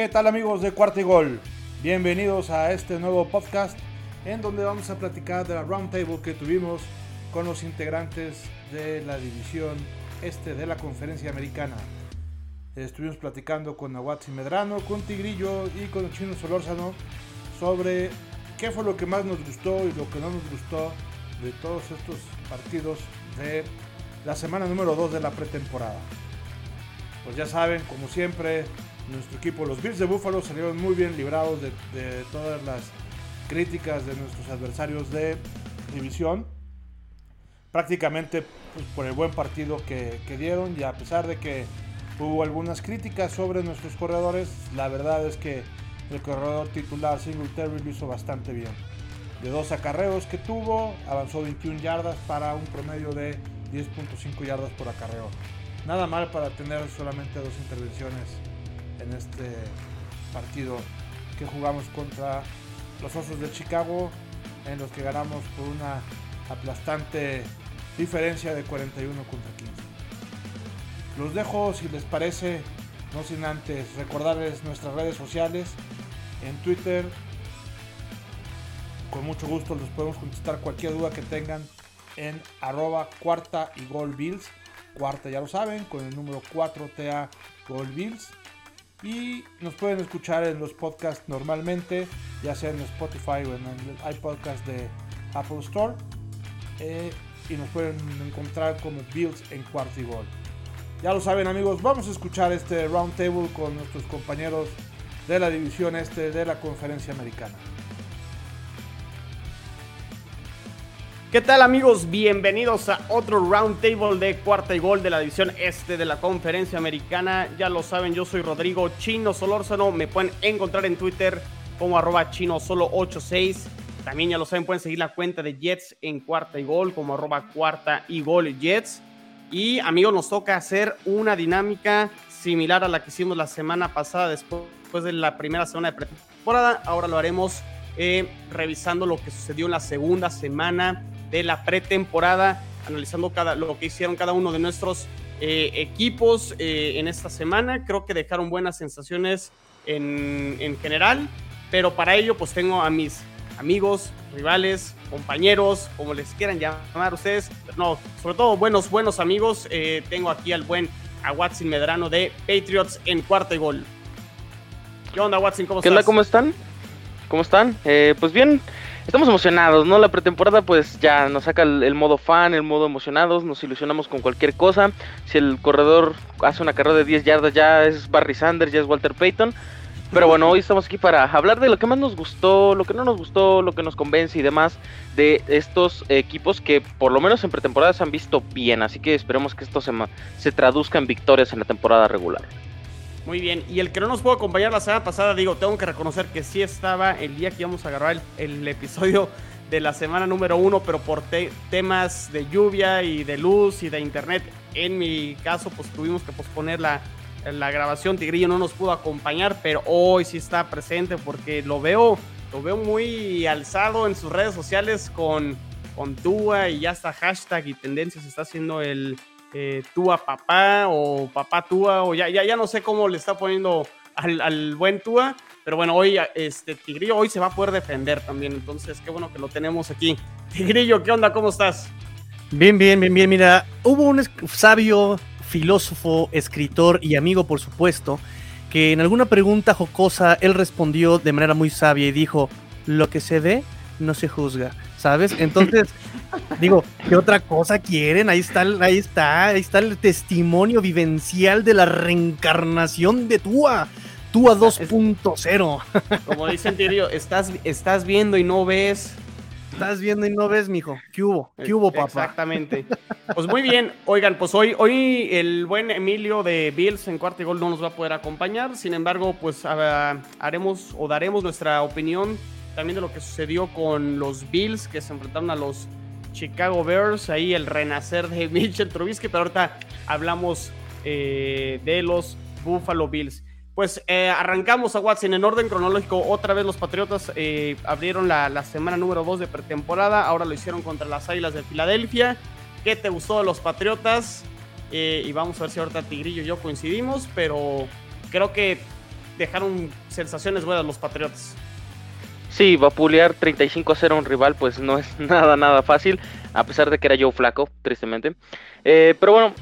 ¿Qué tal amigos de Cuarto y Gol? Bienvenidos a este nuevo podcast en donde vamos a platicar de la roundtable que tuvimos con los integrantes de la división este de la conferencia americana. Estuvimos platicando con Aguatsi Medrano, con Tigrillo y con el Chino Solórzano sobre qué fue lo que más nos gustó y lo que no nos gustó de todos estos partidos de la semana número 2 de la pretemporada. Pues ya saben, como siempre, nuestro equipo, los Bills de Buffalo, salieron muy bien librados de, de todas las críticas de nuestros adversarios de división. Prácticamente pues, por el buen partido que, que dieron y a pesar de que hubo algunas críticas sobre nuestros corredores, la verdad es que el corredor titular Singletary lo hizo bastante bien. De dos acarreos que tuvo, avanzó 21 yardas para un promedio de 10.5 yardas por acarreo. Nada mal para tener solamente dos intervenciones en este partido que jugamos contra los Osos de Chicago, en los que ganamos por una aplastante diferencia de 41 contra 15. Los dejo, si les parece, no sin antes recordarles nuestras redes sociales. En Twitter, con mucho gusto les podemos contestar cualquier duda que tengan en arroba cuarta y gol bills. Cuarta ya lo saben, con el número 4TA Gol Bills. Y nos pueden escuchar en los podcasts normalmente, ya sea en Spotify o en el iPodcast de Apple Store. Eh, y nos pueden encontrar como Bills en cuarto y gol. Ya lo saben amigos, vamos a escuchar este roundtable con nuestros compañeros de la división este de la conferencia americana. ¿Qué tal amigos? Bienvenidos a otro roundtable de cuarta y gol de la división este de la conferencia americana. Ya lo saben, yo soy Rodrigo Chino Solórzano. Me pueden encontrar en Twitter como arroba chino solo 86. También ya lo saben, pueden seguir la cuenta de Jets en cuarta y gol como arroba cuarta y gol Jets. Y amigos, nos toca hacer una dinámica similar a la que hicimos la semana pasada después, de la primera semana de pretemporada. Ahora lo haremos eh, revisando lo que sucedió en la segunda semana de la pretemporada, analizando cada, lo que hicieron cada uno de nuestros eh, equipos eh, en esta semana. Creo que dejaron buenas sensaciones en, en general, pero para ello pues tengo a mis amigos, rivales, compañeros, como les quieran llamar ustedes. No, sobre todo buenos, buenos amigos. Eh, tengo aquí al buen a Watson Medrano de Patriots en cuarto y gol. ¿Qué onda, Watson? ¿Cómo ¿Qué estás? onda? ¿Cómo están? ¿Cómo están? Eh, pues bien, estamos emocionados, ¿no? La pretemporada pues ya nos saca el, modo fan, el modo emocionados, nos ilusionamos con cualquier cosa. Si el corredor hace una carrera de 10 yardas ya es Barry Sanders, ya es Walter Payton. Pero bueno, hoy estamos aquí para hablar de lo que más nos gustó, lo que no nos gustó, lo que nos convence y demás de estos equipos que por lo menos en pretemporada se han visto bien. Así que esperemos que esto se, se traduzca en victorias en la temporada regular. Muy bien, y el que no nos pudo acompañar la semana pasada, digo, tengo que reconocer que sí estaba el día que íbamos a grabar el, el episodio de la semana número uno, pero por te temas de lluvia y de luz y de internet, en mi caso, pues tuvimos que posponer la, la grabación. Tigrillo no nos pudo acompañar, pero hoy sí está presente porque lo veo, lo veo muy alzado en sus redes sociales con, con Tua y ya está hashtag y tendencias está haciendo el eh, Tua papá o papá Tua o ya, ya, ya no sé cómo le está poniendo al, al buen Tua. Pero bueno, hoy este Tigrillo hoy se va a poder defender también. Entonces, qué bueno que lo tenemos aquí. Tigrillo, ¿qué onda? ¿Cómo estás? Bien, bien, bien, bien. Mira, hubo un sabio filósofo, escritor y amigo, por supuesto, que en alguna pregunta jocosa él respondió de manera muy sabia y dijo, lo que se ve no se juzga, ¿sabes? Entonces, digo, ¿qué otra cosa quieren? Ahí está, ahí está, ahí está el testimonio vivencial de la reencarnación de Tua. Tua 2.0. Como dicen, tío, estás, estás viendo y no ves. Estás viendo y no ves, mijo. ¿Qué hubo? ¿Qué hubo, papá? Exactamente. Pues muy bien. Oigan, pues hoy, hoy el buen Emilio de Bills en cuarto y gol no nos va a poder acompañar. Sin embargo, pues uh, haremos o daremos nuestra opinión también de lo que sucedió con los Bills que se enfrentaron a los Chicago Bears. Ahí el renacer de Mitchell Trubisky. Pero ahorita hablamos eh, de los Buffalo Bills. Pues eh, arrancamos a Watson en orden cronológico. Otra vez los Patriotas eh, abrieron la, la, semana número 2 de pretemporada. Ahora lo hicieron contra las Águilas de Filadelfia. ¿Qué te gustó de los Patriotas? Y vamos a ver si ahorita Tigrillo y yo coincidimos. Pero creo que dejaron sensaciones buenas los Patriotas. Sí, vapulear 35 a 0 a un rival, pues no es nada, nada fácil, a pesar de que era Joe Flaco, tristemente. Eh, pero bueno,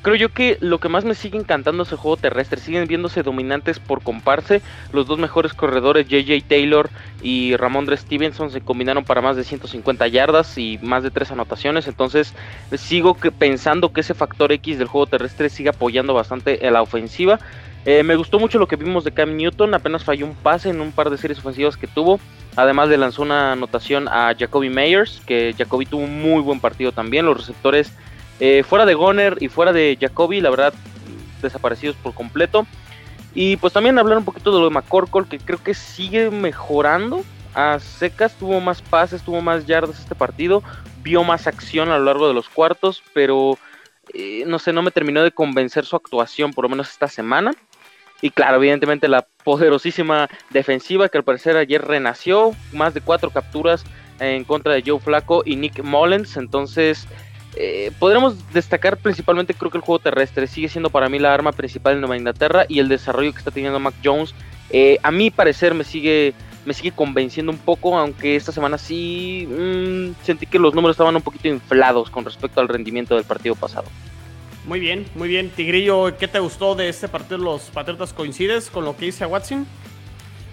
creo yo que lo que más me sigue encantando es el juego terrestre. Siguen viéndose dominantes por comparse. Los dos mejores corredores, JJ Taylor y Ramondre Stevenson, se combinaron para más de 150 yardas y más de 3 anotaciones. Entonces, sigo pensando que ese factor X del juego terrestre sigue apoyando bastante a la ofensiva. Eh, me gustó mucho lo que vimos de Cam Newton, apenas falló un pase en un par de series ofensivas que tuvo. Además le lanzó una anotación a Jacoby Meyers, que Jacoby tuvo un muy buen partido también. Los receptores eh, fuera de Goner y fuera de Jacoby, la verdad, desaparecidos por completo. Y pues también hablar un poquito de lo de McCorkle, que creo que sigue mejorando. A secas tuvo más pases, tuvo más yardas este partido, vio más acción a lo largo de los cuartos, pero eh, no sé, no me terminó de convencer su actuación, por lo menos esta semana. Y claro, evidentemente la poderosísima defensiva que al parecer ayer renació, más de cuatro capturas en contra de Joe Flaco y Nick Mullens. Entonces, eh, podremos destacar principalmente, creo que el juego terrestre sigue siendo para mí la arma principal de Nueva Inglaterra y el desarrollo que está teniendo Mac Jones. Eh, a mi parecer me sigue, me sigue convenciendo un poco, aunque esta semana sí mm, sentí que los números estaban un poquito inflados con respecto al rendimiento del partido pasado. Muy bien, muy bien. Tigrillo, ¿qué te gustó de este partido? ¿Los Patriotas coincides con lo que dice Watson?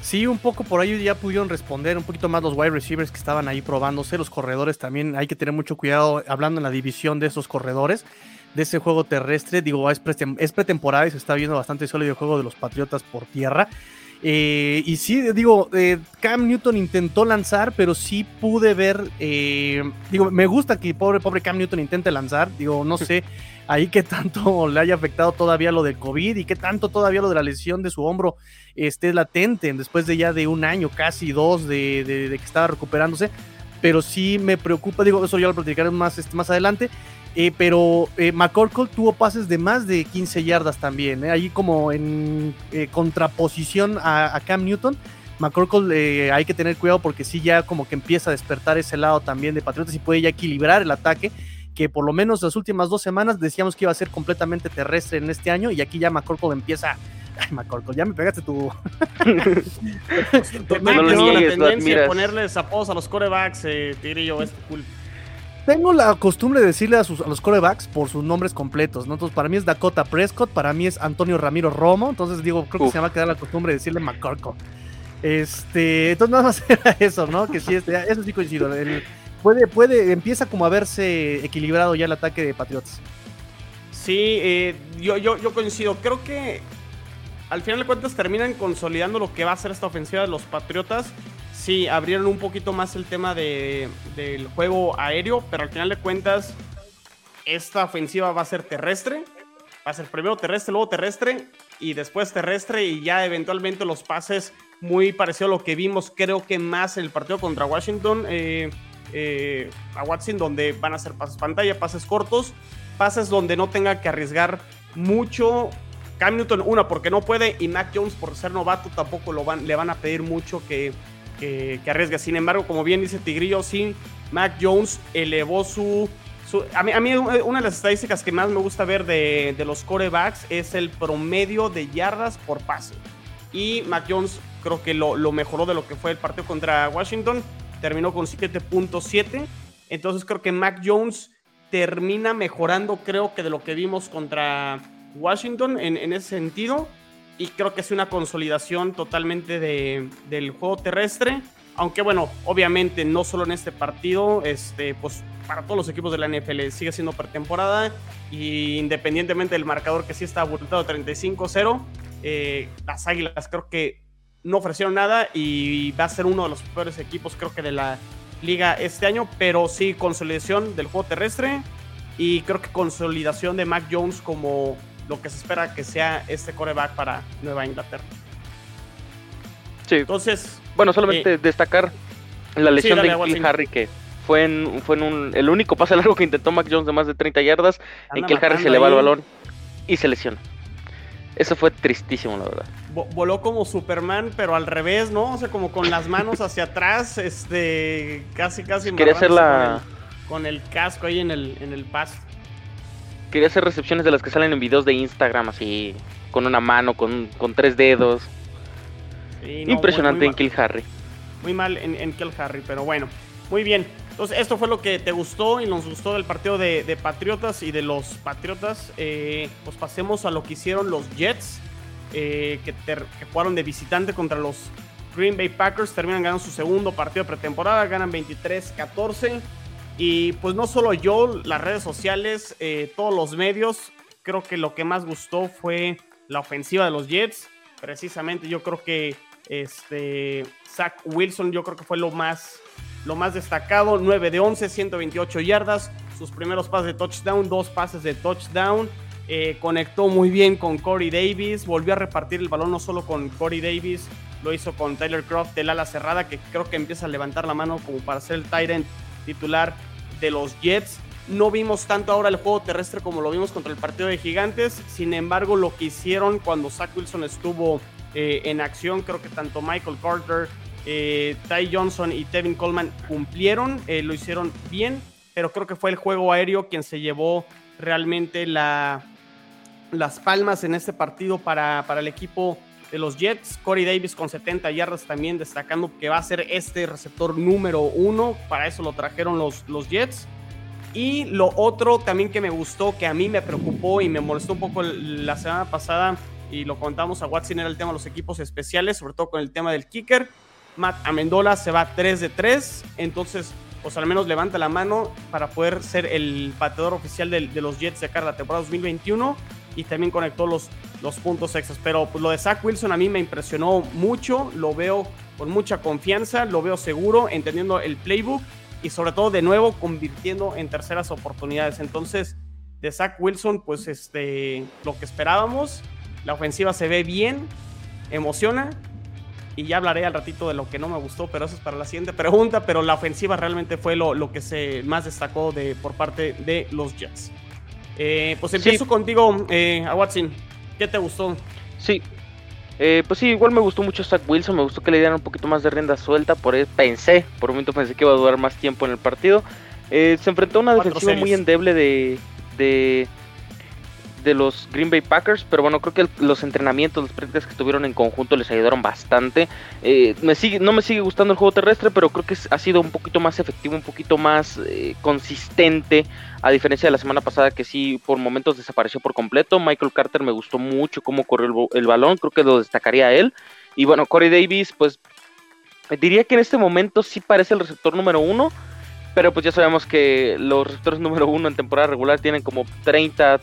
Sí, un poco por ahí ya pudieron responder un poquito más los wide receivers que estaban ahí probándose. Los corredores también hay que tener mucho cuidado hablando en la división de esos corredores, de ese juego terrestre. Digo, es, pretemporada y se está viendo bastante sólido el juego de los Patriotas por tierra. Eh, y sí, digo, eh, Cam Newton intentó lanzar, pero sí pude ver. Eh, digo, me gusta que pobre, pobre Cam Newton intente lanzar. Digo, no sé ahí qué tanto le haya afectado todavía lo del COVID y qué tanto todavía lo de la lesión de su hombro esté latente después de ya de un año, casi dos, de, que estaba recuperándose. Pero sí me preocupa, digo, eso ya lo platicaré más, este, más adelante. Eh, pero eh, McCorkle tuvo pases de más de 15 yardas también, eh, ahí como en contraposición a, Cam Newton. McCorkle hay que tener cuidado porque sí ya como que empieza a despertar ese lado también de Patriotas y puede ya equilibrar el ataque que por lo menos las últimas dos semanas decíamos que iba a ser completamente terrestre en este año y aquí ya McCorkle empieza Ay, McCorkle, ya me pegaste tu. no la tendencia de ponerles apodos a los corebacks, eh, Tigrillo, es cool. Tengo la costumbre de decirle a, sus, a los corebacks por sus nombres completos, ¿no? Entonces, para mí es Dakota Prescott, para mí es Antonio Ramiro Romo, entonces digo, creo que se me va a quedar la costumbre de decirle McCorkle. Este, entonces nada más era eso, ¿no? Que sí, este, eso sí coincido. El, puede, puede, empieza como a verse equilibrado ya el ataque de Patriots. Sí, eh, yo, yo, yo coincido. Creo que al final de cuentas terminan consolidando lo que va a ser esta ofensiva de los Patriotas. Sí, abrieron un poquito más el tema de, del juego aéreo, pero al final de cuentas esta ofensiva va a ser terrestre. Va a ser primero terrestre, luego terrestre y después terrestre y ya eventualmente los pases muy parecido a lo que vimos creo que más en el partido contra Washington. Eh, eh, a Watson, donde van a ser pases pantalla, pases cortos, pases donde no tenga que arriesgar mucho. Cam Newton, una, porque no puede, y Mac Jones, por ser novato, tampoco lo van, le van a pedir mucho que, que, arriesgue. Sin embargo, como bien dice Tigrillo, sí, Mac Jones elevó su. a, mí, a, mí, una de las estadísticas que más me gusta ver de, los corebacks es el promedio de yardas por pase. Y Mac Jones creo que lo, lo mejoró de lo que fue el partido contra Washington terminó con 7.7. Entonces creo que Mac Jones termina mejorando, creo que de lo que vimos contra Washington en, ese sentido. Y creo que es una consolidación totalmente de, del juego terrestre. Aunque bueno, obviamente no solo en este partido, este, pues para todos los equipos de la NFL sigue siendo pretemporada. Y independientemente del marcador que sí está abultado 35-0, eh, las Águilas creo que no ofrecieron nada y va a ser uno de los peores equipos creo que de la liga este año, pero sí consolidación del juego terrestre y creo que consolidación de Mac Jones como lo que se espera que sea este coreback para Nueva Inglaterra. Sí. Entonces, bueno, solamente eh, destacar la lesión de Kill Harry que fue en, fue en un, el único pase largo que intentó Mac Jones de más de 30 yardas, en que el Harry se le va el balón y se lesiona. Eso fue tristísimo, la verdad. Voló como Superman, pero al revés, ¿no? O sea, como con las manos hacia atrás, este, casi, casi. Quería hacer la... Con el, casco ahí en el, en el paso. Quería hacer recepciones de las que salen en videos de Instagram, así, con una mano, con, con tres dedos. Impresionante en Kill Harry. Muy mal en, en Kill Harry, pero bueno, muy bien. Entonces, esto fue lo que te gustó y nos gustó del partido de, Patriotas y de los Patriotas. Eh, pues pasemos a lo que hicieron los Jets, eh, que, que, jugaron de visitante contra los Green Bay Packers. Terminan ganando su segundo partido de pretemporada, ganan 23-14. Y pues no solo yo, las redes sociales, eh, todos los medios, creo que lo que más gustó fue la ofensiva de los Jets. Precisamente yo creo que este, Zach Wilson, yo creo que fue lo más lo más destacado, 9 de 11, 128 yardas, sus primeros pases de touchdown, dos pases de touchdown. Eh, conectó muy bien con Corey Davis, volvió a repartir el balón no solo con Corey Davis, lo hizo con Tyler Croft del ala cerrada, que creo que empieza a levantar la mano como para ser el Tyrant titular de los Jets. No vimos tanto ahora el juego terrestre como lo vimos contra el partido de Gigantes. Sin embargo, lo que hicieron cuando Zach Wilson estuvo eh, en acción, creo que tanto Michael Carter eh, Ty Johnson y Tevin Coleman cumplieron, eh, lo hicieron bien, pero creo que fue el juego aéreo quien se llevó realmente la, las palmas en este partido para, para el equipo de los Jets. Corey Davis con 70 yardas también destacando que va a ser este receptor número uno. Para eso lo trajeron los, los Jets. Y lo otro también que me gustó, que a mí me preocupó y me molestó un poco la semana pasada, y lo contamos a Watson, era el tema de los equipos especiales, sobre todo con el tema del kicker. Matt Amendola se va 3 de 3, entonces pues al menos levanta la mano para poder ser el pateador oficial de, los Jets de cara a la temporada 2021 y también conectó los, los puntos extras. Pero pues, lo de Zach Wilson a mí me impresionó mucho, lo veo con mucha confianza, lo veo seguro, entendiendo el playbook y sobre todo de nuevo convirtiendo en terceras oportunidades. Entonces, de Zach Wilson, pues este, lo que esperábamos, la ofensiva se ve bien, emociona y ya hablaré al ratito de lo que no me gustó, pero eso es para la siguiente pregunta, pero la ofensiva realmente fue lo, lo que se más destacó de, por parte de los Jets. Eh, pues empiezo contigo, eh, a Watson, ¿qué te gustó? Sí, eh, pues sí, igual me gustó mucho Zach Wilson, me gustó que le dieran un poquito más de rienda suelta, por eso pensé, por un momento pensé que iba a durar más tiempo en el partido. se enfrentó a una defensiva muy endeble de, de de los Green Bay Packers, pero bueno, creo que los entrenamientos, las prácticas que tuvieron en conjunto les ayudaron bastante. Eh, no me sigue gustando el juego terrestre, pero creo que ha sido un poquito más efectivo, un poquito más eh, consistente, a diferencia de la semana pasada que sí por momentos desapareció por completo. Michael Carter me gustó mucho cómo corrió el, balón, creo que lo destacaría a él. Y bueno, Corey Davis, pues diría que en este momento sí parece el receptor número uno. Pero pues ya sabemos que los receptores número uno en temporada regular tienen como 30,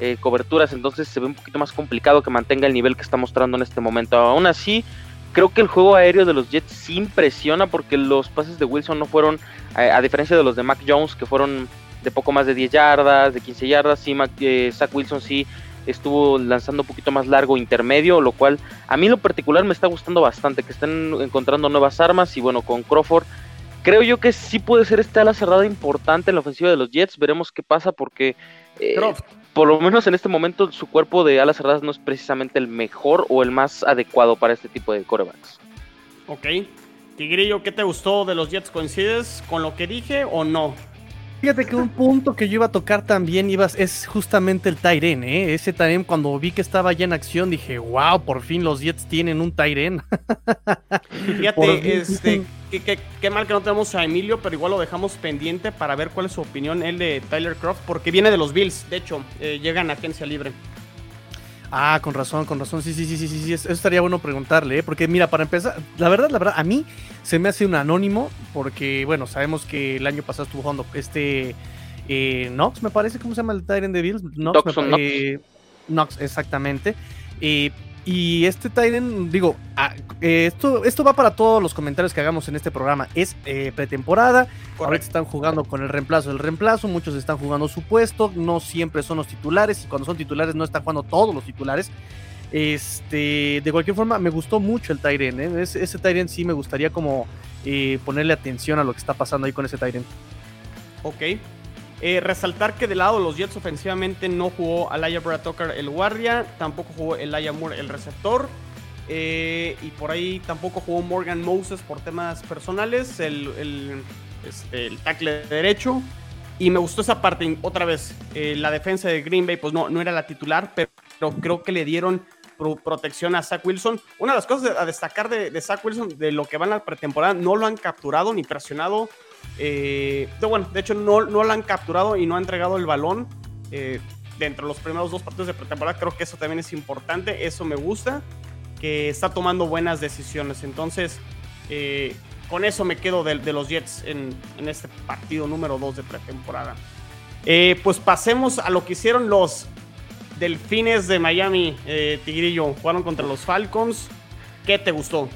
eh, coberturas, entonces se ve un poquito más complicado que mantenga el nivel que está mostrando en este momento. Aún así, creo que el juego aéreo de los Jets sí impresiona porque los pases de Wilson no fueron, a, diferencia de los de Mac Jones, que fueron de poco más de 10 yardas, de 15 yardas, sí, Mac, eh, Zach Wilson sí estuvo lanzando un poquito más largo intermedio, lo cual a mí lo particular me está gustando bastante, que estén encontrando nuevas armas y bueno, con Crawford creo yo que sí puede ser esta ala cerrada importante en la ofensiva de los Jets, veremos qué pasa porque eh, por lo menos en este momento su cuerpo de alas cerradas no es precisamente el mejor o el más adecuado para este tipo de corebacks. Ok. Tigrillo, ¿qué te gustó de los Jets? ¿Coincides con lo que dije o no? Fíjate que un punto que yo iba a tocar también ibas, es justamente el Tyren, ¿eh? Ese también cuando vi que estaba ya en acción dije, wow, por fin los Jets tienen un Tyren. Fíjate, este, Qué, mal que no tenemos a Emilio, pero igual lo dejamos pendiente para ver cuál es su opinión, él de Tyler Croft, porque viene de los Bills, de hecho, eh, llegan a agencia libre. Ah, con razón, con razón. Sí, sí, sí, sí, sí, Eso estaría bueno preguntarle, ¿eh? porque mira, para empezar, la verdad, la verdad, a mí se me hace un anónimo, porque bueno, sabemos que el año pasado estuvo jugando este eh, Knox, me parece, ¿cómo se llama el Tyrant de Bills? Knox, Knox. Knox, exactamente. Eh, y este Titan, digo, ah, eh, esto, esto va para todos los comentarios que hagamos en este programa. Es eh, pretemporada. Ahorita están jugando con el reemplazo del reemplazo. Muchos están jugando su puesto. No siempre son los titulares. Y cuando son titulares, no están jugando todos los titulares. Este, de cualquier forma, me gustó mucho el Tyren. ¿eh? Ese, ese sí me gustaría como ponerle atención a lo que está pasando ahí con ese Tyren. Ok. Eh, resaltar que del lado de los Jets ofensivamente no jugó Alaya Brad Tucker el guardia, tampoco jugó Elijah Moore el receptor. Eh, y por ahí tampoco jugó Morgan Moses por temas personales, el, el, este, tackle derecho. Y me gustó esa parte, otra vez, eh, la defensa de Green Bay pues no, no era la titular, pero, creo que le dieron protección a Zach Wilson. Una de las cosas a destacar de, de, Zach Wilson, de lo que va en la pretemporada, no lo han capturado ni presionado. Eh, bueno, de hecho, no, no lo han capturado y no ha entregado el balón. Eh, dentro de los primeros dos partidos de pretemporada, creo que eso también es importante. Eso me gusta, que está tomando buenas decisiones. Entonces, eh, con eso me quedo de, los Jets en, en, este partido número 2 de pretemporada. Eh, pues pasemos a lo que hicieron los Delfines de Miami, eh, Tigrillo. Jugaron contra los Falcons. ¿Qué te gustó?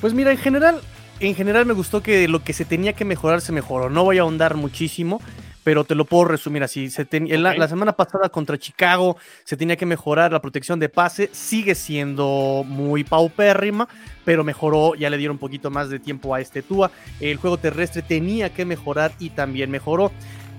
Pues mira, en general, en general me gustó que lo que se tenía que mejorar se mejoró. No voy a ahondar muchísimo pero te lo puedo resumir así. Se la, semana pasada contra Chicago se tenía que mejorar la protección de pase, sigue siendo muy paupérrima, pero mejoró, ya le dieron un poquito más de tiempo a este Tua. El juego terrestre tenía que mejorar y también mejoró.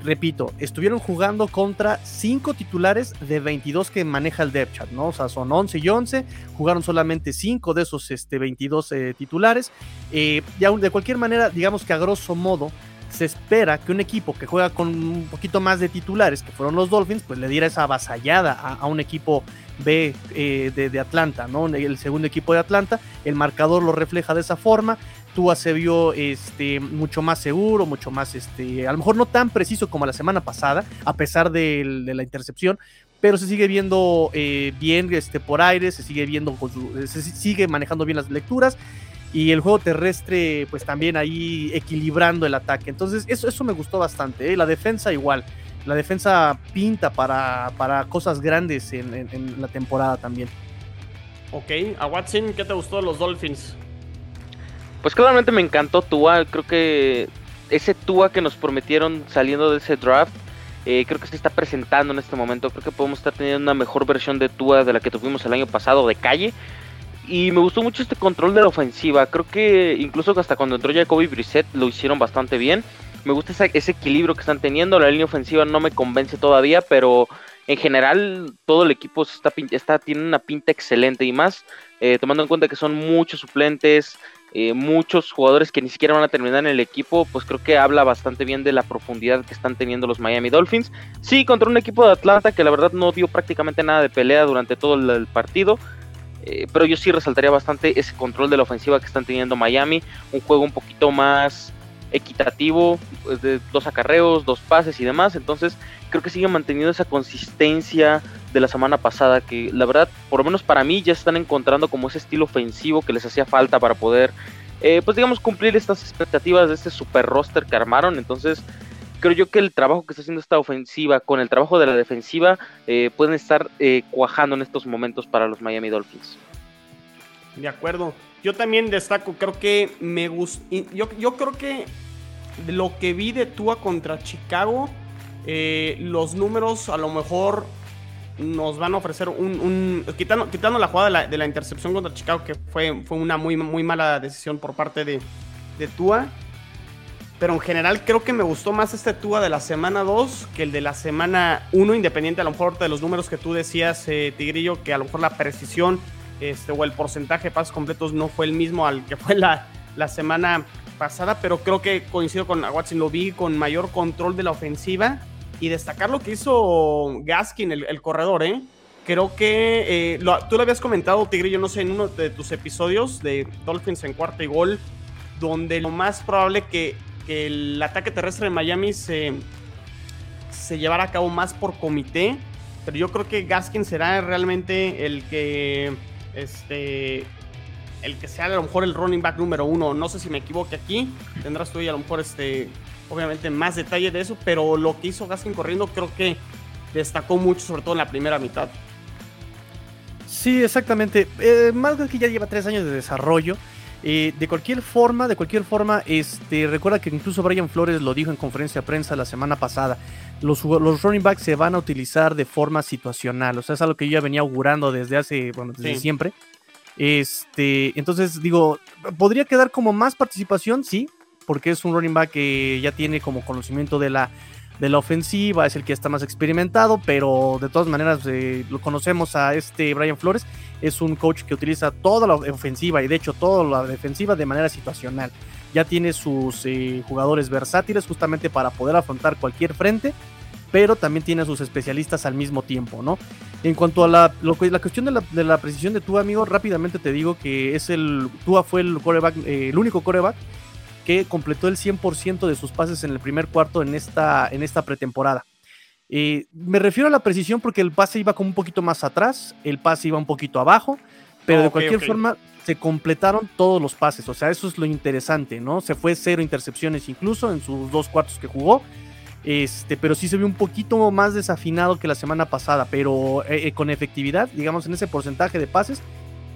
Repito, estuvieron jugando contra 5 titulares de 22 que maneja el depth chat, ¿no? O sea, son 11 y 11, jugaron solamente 5 de esos este, 22 eh, titulares. Eh, y de cualquier manera, digamos que a grosso modo, se espera que un equipo que juega con un poquito más de titulares, que fueron los Dolphins, pues le diera esa avasallada a, un equipo B eh, de, Atlanta, ¿no? El segundo equipo de Atlanta, el marcador lo refleja de esa forma. Tua se vio este, mucho más seguro, mucho más, este, a lo mejor no tan preciso como la semana pasada, a pesar de, la intercepción, pero se sigue viendo eh, bien este, por aire, se sigue viendo, se sigue manejando bien las lecturas y el juego terrestre pues también ahí equilibrando el ataque. Entonces eso, eso me gustó bastante. ¿eh? La defensa igual. La defensa pinta para, para cosas grandes en, la temporada también. Ok, a Watson, ¿qué te gustó de los Dolphins? Pues claramente me encantó Tua. Creo que ese Tua que nos prometieron saliendo de ese draft, eh, creo que se está presentando en este momento. Creo que podemos estar teniendo una mejor versión de Tua de la que tuvimos el año pasado de calle. Y me gustó mucho este control de la ofensiva. Creo que incluso hasta cuando entró Jacoby Brissett lo hicieron bastante bien. Me gusta ese, equilibrio que están teniendo. La línea ofensiva no me convence todavía, pero en general todo el equipo está, tiene una pinta excelente y más eh, tomando en cuenta que son muchos suplentes, eh, muchos jugadores que ni siquiera van a terminar en el equipo, pues creo que habla bastante bien de la profundidad que están teniendo los Miami Dolphins. Sí, contra un equipo de Atlanta que la verdad no dio prácticamente nada de pelea durante todo el partido. Eh, pero yo sí resaltaría bastante ese control de la ofensiva que están teniendo Miami. Un juego un poquito más equitativo, pues, de dos acarreos, dos pases y demás. Entonces creo que siguen manteniendo esa consistencia de la semana pasada, que la verdad, por lo menos para mí, ya están encontrando como ese estilo ofensivo que les hacía falta para poder, eh, pues digamos, cumplir estas expectativas de este super roster que armaron. Entonces creo yo que el trabajo que está haciendo esta ofensiva con el trabajo de la defensiva eh, pueden estar eh, cuajando en estos momentos para los Miami Dolphins. De acuerdo. Yo también destaco, creo que me gusta. Yo, yo creo que lo que vi de Tua contra Chicago, eh, los números a lo mejor nos van a ofrecer un. quitando, quitando, la jugada de la, intercepción contra Chicago, que fue, fue una muy, muy mala decisión por parte de, de Tua pero en general creo que me gustó más este Tua de la semana 2 que el de la semana 1, independiente a lo mejor de los números que tú decías, eh, Tigrillo, que a lo mejor la precisión este, o el porcentaje de pasos completos no fue el mismo al que fue la, la semana pasada, pero creo que coincido con Watson, lo vi con mayor control de la ofensiva y destacar lo que hizo Gaskin, el, corredor, ¿eh? Creo que eh, tú lo habías comentado, Tigrillo, no sé, en uno de tus episodios de Dolphins en cuarta y gol, donde lo más probable que que el ataque terrestre de Miami se, se llevara a cabo más por comité. Pero yo creo que Gaskin será realmente el que. Este. El que sea a lo mejor el running back número uno. No sé si me equivoque aquí. Tendrás tú a lo mejor este. Obviamente más detalle de eso. Pero lo que hizo Gaskin corriendo creo que destacó mucho, sobre todo en la primera mitad. Sí, exactamente. Eh, más que ya lleva tres años de desarrollo. Eh, de cualquier forma, de cualquier forma, este, recuerda que incluso Brian Flores lo dijo en conferencia de prensa la semana pasada. Los, los running backs se van a utilizar de forma situacional. O sea, es algo que yo ya venía augurando desde hace, bueno, desde siempre. Este, entonces digo, podría quedar como más participación, sí, porque es un running back que ya tiene como conocimiento de la de la ofensiva, es el que está más experimentado, pero de todas maneras eh, lo conocemos a este Brian Flores, es un coach que utiliza toda la ofensiva y de hecho toda la defensiva de manera situacional. Ya tiene sus eh, jugadores versátiles justamente para poder afrontar cualquier frente, pero también tiene a sus especialistas al mismo tiempo, ¿no? En cuanto a la, la cuestión de la, de la, precisión de Tua, amigo, rápidamente te digo que es el Tua fue el coreback, eh, el único coreback que completó el 100% de sus pases en el primer cuarto en esta, en esta pretemporada. Eh, me refiero a la precisión porque el pase iba como un poquito más atrás, el pase iba un poquito abajo, pero de cualquier forma se completaron todos los pases. O sea, eso es lo interesante, ¿no? Se fue cero intercepciones incluso en sus dos cuartos que jugó. Este, pero sí se vio un poquito más desafinado que la semana pasada, pero eh, eh, con efectividad, digamos, en ese porcentaje de pases,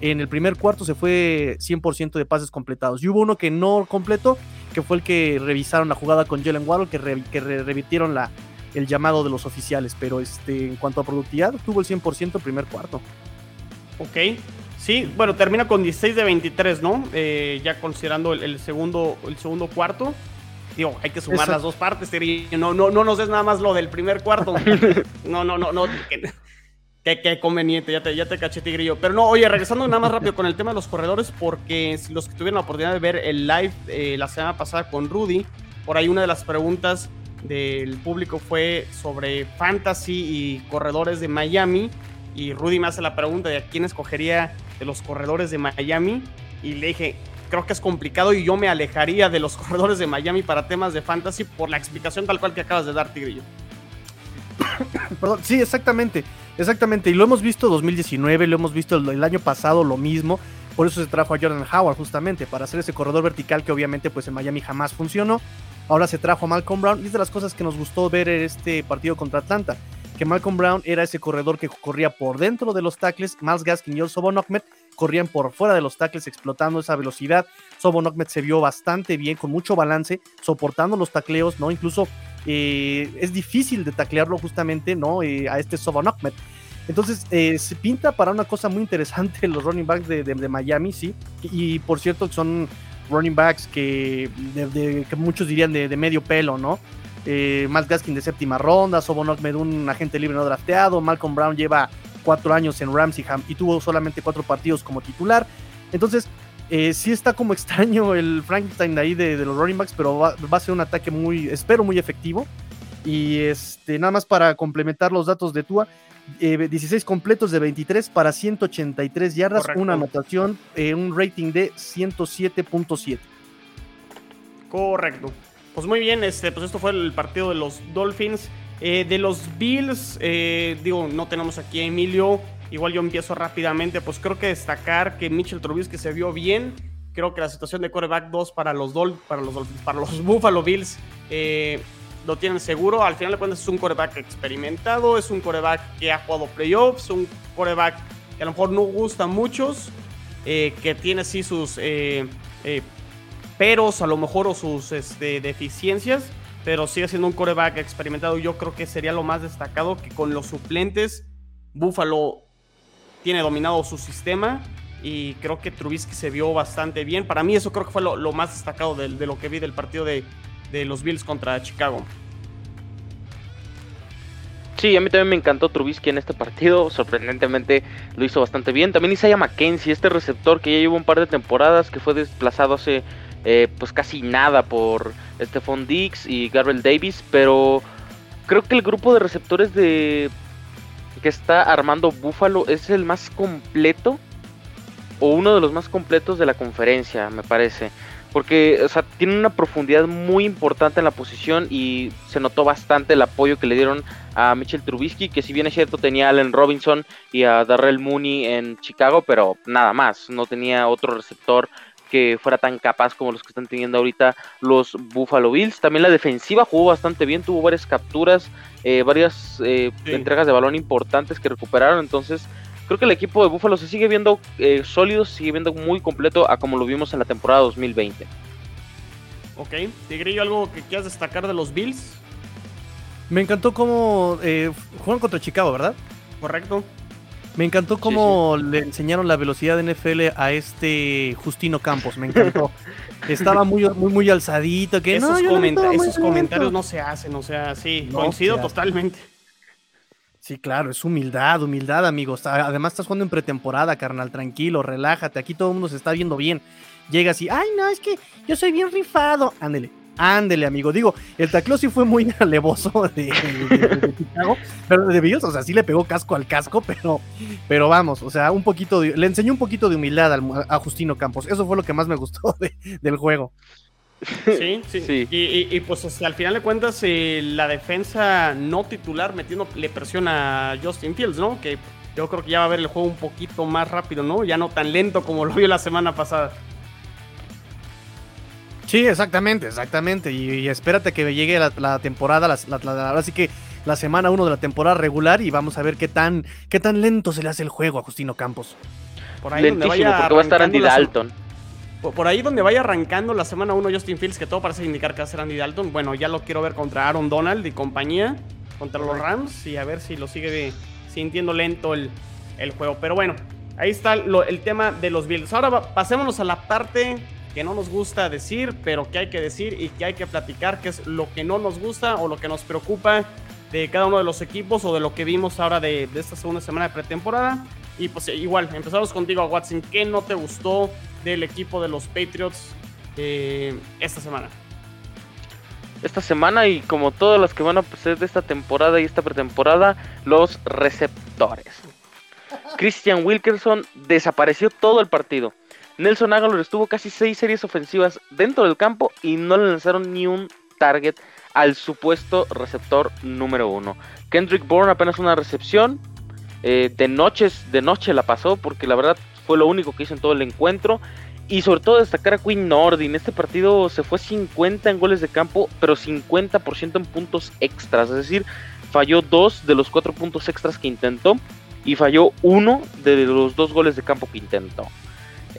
en el primer cuarto se fue 100% de pases completados. Y hubo uno que no completó, que fue el que revisaron la jugada con Jalen Waddle, que, que revirtieron la, el llamado de los oficiales. Pero este, en cuanto a productividad, tuvo el 100% el primer cuarto. Ok, sí, bueno, termina con 16 de 23, ¿no? Eh, ya considerando el, segundo, el segundo cuarto. Digo, hay que sumar las dos partes, no, no, no nos des nada más lo del primer cuarto. no, no, no, no. Qué, conveniente, ya te, ya te caché, Tigrillo. Pero no, oye, regresando nada más rápido con el tema de los corredores, porque los que tuvieron la oportunidad de ver el live eh, la semana pasada con Rudy, por ahí una de las preguntas del público fue sobre fantasy y corredores de Miami. Y Rudy me hace la pregunta de a quién escogería de los corredores de Miami. Y le dije, creo que es complicado y yo me alejaría de los corredores de Miami para temas de fantasy por la explicación tal cual que acabas de dar, Tigrillo. Perdón, sí, exactamente. Exactamente, y lo hemos visto 2019, lo hemos visto el, año pasado lo mismo. Por eso se trajo a Jordan Howard justamente, para hacer ese corredor vertical que obviamente pues en Miami jamás funcionó. Ahora se trajo a Malcolm Brown y es de las cosas que nos gustó ver en este partido contra Atlanta. Que Malcolm Brown era ese corredor que corría por dentro de los tackles, Miles Gaskin y el Sobon corrían por fuera de los tackles explotando esa velocidad. Sobon Ahmed se vio bastante bien, con mucho balance, soportando los tacleos, ¿no? Incluso eh, es difícil de taclearlo justamente, ¿no? Eh, a este Sobon Ahmed. Entonces, eh, se pinta para una cosa muy interesante los running backs de, Miami, sí. Y por cierto, son running backs que, muchos dirían de, medio pelo, ¿no? Eh, Gaskin de séptima ronda, Sobon Ahmed un agente libre no drafteado, Malcolm Brown lleva cuatro años en Ramseyham y tuvo solamente cuatro partidos como titular. Entonces, eh, sí está como extraño el Frankenstein ahí de, los running backs, pero va, a ser un ataque muy, espero, muy efectivo. Y este, nada más para complementar los datos de Tua, 16 eh, completos de 23 para 183 yardas, una anotación, eh, un rating de 107.7. Correcto. Pues muy bien, este, pues esto fue el partido de los Dolphins. De los Bills, digo, no tenemos aquí a Emilio. Igual yo empiezo rápidamente, pues creo que destacar que Mitchell Trubisky se vio bien. Creo que la situación de coreback 2 para los, para los, Buffalo Bills eh, lo tienen seguro. Al final de cuentas es un coreback experimentado, es un coreback que ha jugado playoffs, un coreback que a lo mejor no gusta a muchos, eh, que tiene sí sus eh, peros a lo mejor o sus este, deficiencias, pero sigue siendo un coreback experimentado. Yo creo que sería lo más destacado que con los suplentes Buffalo tiene dominado su sistema y creo que Trubisky se vio bastante bien. Para mí eso creo que fue lo, más destacado de, lo que vi del partido de, los Bills contra Chicago. Sí, a mí también me encantó Trubisky en este partido. Sorprendentemente lo hizo bastante bien. También Isaiah McKenzie, este receptor que ya lleva un par de temporadas, que fue desplazado hace eh, pues casi nada por Stephon Diggs y Gabriel Davis. Pero creo que el grupo de receptores de que está armando Buffalo es el más completo o uno de los más completos de la conferencia, me parece. Porque, o sea, tiene una profundidad muy importante en la posición y se notó bastante el apoyo que le dieron a Mitchell Trubisky, que si bien es cierto tenía a Allen Robinson y a Darrell Mooney en Chicago, pero nada más, no tenía otro receptor que fuera tan capaz como los que están teniendo ahorita los Buffalo Bills. También la defensiva jugó bastante bien, tuvo varias capturas, eh, varias eh, entregas de balón importantes que recuperaron. Entonces, creo que el equipo de Buffalo se sigue viendo eh, sólido, se sigue viendo muy completo a como lo vimos en la temporada 2020. Ok, Tigrillo, ¿algo que quieras destacar de los Bills? Me encantó cómo jugaron contra Chicago, ¿verdad? Correcto. Me encantó cómo le enseñaron la velocidad de NFL a este Justino Campos, me encantó. Estaba muy, muy, muy alzadito. Que esos, comentarios no se hacen, o sea, sí, coincido totalmente. Sí, claro, es humildad, humildad, amigos. Además, estás jugando en pretemporada, carnal, tranquilo, relájate. Aquí todo el mundo se está viendo bien. Llegas y, ay, no, es que yo soy bien rifado. Ándele, Ándele, amigo. Digo, el tacleo sí fue muy alevoso de, Chicago, pero de Bills, o sea, sí le pegó casco al casco, pero, pero vamos, o sea, un poquito, le enseñó un poquito de humildad a Justino Campos. Eso fue lo que más me gustó del juego. Sí, sí. Y, pues al final de cuentas, eh, la defensa no titular metiendo le presiona a Justin Fields, ¿no? Que yo creo que ya va a ver el juego un poquito más rápido, ¿no? Ya no tan lento como lo vio la semana pasada. Sí, exactamente, exactamente. Y, espérate que llegue la, temporada, la, ahora sí que la semana 1 de la temporada regular y vamos a ver qué tan, qué tan lento se le hace el juego a Justino Campos. Por ahí Lentísimo, porque va a estar Andy Dalton. por ahí donde vaya arrancando la semana 1 Justin Fields, que todo parece indicar que va a ser Andy Dalton. Bueno, ya lo quiero ver contra Aaron Donald y compañía, contra los Rams, y a ver si lo sigue sintiendo lento el, juego. Pero bueno, ahí está el tema de los Bills. Ahora pasémonos a la parte que no nos gusta decir, pero que hay que decir y que hay que platicar, que es lo que no nos gusta o lo que nos preocupa de cada uno de los equipos o de lo que vimos ahora de, esta segunda semana de pretemporada. Y pues igual, empezamos contigo, Watson. ¿Qué no te gustó del equipo de los Patriots eh, esta semana? Esta semana y como todas las que van a ser de esta temporada y esta pretemporada, los receptores. Christian Wilkerson desapareció todo el partido. Nelson Aguilar estuvo casi seis series ofensivas dentro del campo y no le lanzaron ni un target al supuesto receptor número uno. Kendrick Bourne apenas una recepción. Eh, de, de noche la pasó porque la verdad fue lo único que hizo en todo el encuentro. Y sobre todo destacar a Quinn Nordin. Este partido se fue 50 en goles de campo, pero 50% en puntos extras. Es decir, falló dos de los cuatro puntos extras que intentó. Y falló uno de los dos goles de campo que intentó.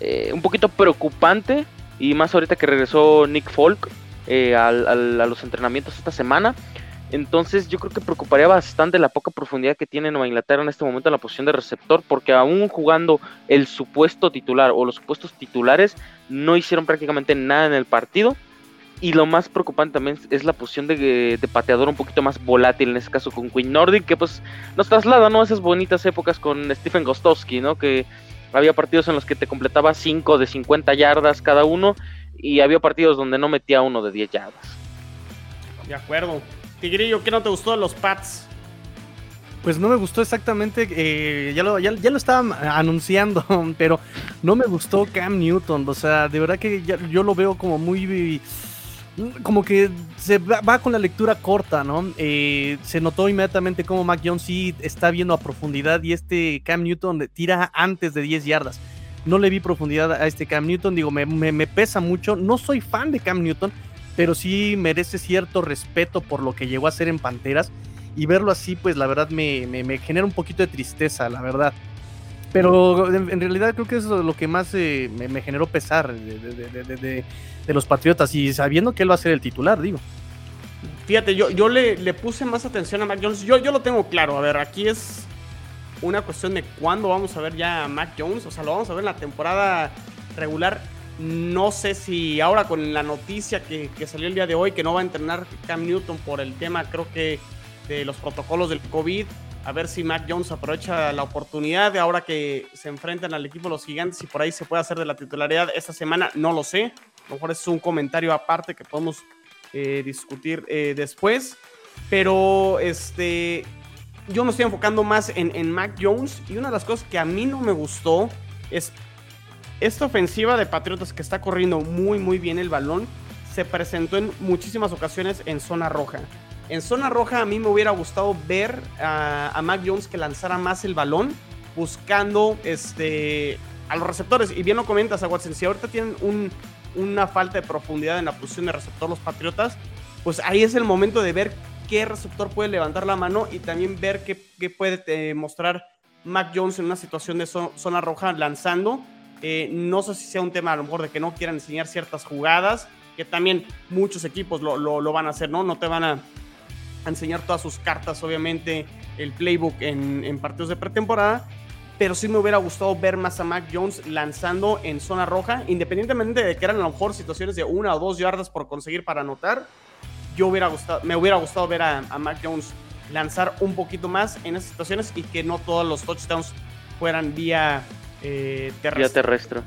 Eh, un poquito preocupante. Y más ahorita que regresó Nick Folk eh, a los entrenamientos esta semana. Entonces yo creo que preocuparía bastante la poca profundidad que tiene Nueva Inglaterra en este momento en la posición de receptor, porque aún jugando el supuesto titular o los supuestos titulares, no hicieron prácticamente nada en el partido. Y lo más preocupante también es la posición de, pateador un poquito más volátil, en este caso con Queen Nordic, que pues nos traslada, ¿no? Esas bonitas épocas con Stephen Gostowski, ¿no? Que había partidos en los que te completaba 5 de 50 yardas cada uno y había partidos donde no metía uno de 10 yardas. De acuerdo. Tigrillo, ¿qué no te gustó de los Pats? Pues no me gustó exactamente, eh, ya, lo, ya, lo estaba anunciando, pero no me gustó Cam Newton. O sea, de verdad que yo lo veo como muy como que se va, con la lectura corta, ¿no? Eh, se notó inmediatamente como Mac Jones sí está viendo a profundidad y este Cam Newton tira antes de 10 yardas. No le vi profundidad a este Cam Newton, digo, me, me, pesa mucho. No soy fan de Cam Newton, pero sí merece cierto respeto por lo que llegó a hacer en Panteras. Y verlo así, pues la verdad me, me genera un poquito de tristeza, la verdad. Pero en, realidad creo que es lo que más eh, me, generó pesar de, los Patriotas y sabiendo que él va a ser el titular, digo. Fíjate, yo, yo le, le, puse más atención a Mac Jones. Yo, yo lo tengo claro. A ver, aquí es una cuestión de cuándo vamos a ver ya a Mac Jones. O sea, lo vamos a ver en la temporada regular. No sé si ahora con la noticia que, que salió el día de hoy que no va a entrenar Cam Newton por el tema, creo que de los protocolos del COVID a ver si Mac Jones aprovecha la oportunidad de ahora que se enfrentan al equipo de los gigantes y por ahí se puede hacer de la titularidad esta semana, no lo sé. A lo mejor es un comentario aparte que podemos eh, discutir eh, después. Pero este, yo me estoy enfocando más en, en Mac Jones y una de las cosas que a mí no me gustó es esta ofensiva de Patriotas que está corriendo muy muy bien el balón se presentó en muchísimas ocasiones en zona roja. En zona roja a mí me hubiera gustado ver a, Mac Jones que lanzara más el balón, buscando este, a los receptores. Y bien lo comentas, a Watson, si ahorita tienen una falta de profundidad en la posición de receptor los Patriotas, pues ahí es el momento de ver qué receptor puede levantar la mano y también ver qué, puede eh, mostrar Mac Jones en una situación de zona roja lanzando. Eh, no sé si sea un tema a lo mejor de que no quieran enseñar ciertas jugadas, que también muchos equipos lo, lo van a hacer, ¿no? No te van a enseñar todas sus cartas, obviamente, el playbook en, partidos de pretemporada. Pero sí me hubiera gustado ver más a Mac Jones lanzando en zona roja, independientemente de que eran a lo mejor situaciones de una o dos yardas por conseguir para anotar. Yo hubiera gustado, me hubiera gustado ver a, Mac Jones lanzar un poquito más en esas situaciones y que no todos los touchdowns fueran vía eh, terrestre. Vía terrestre.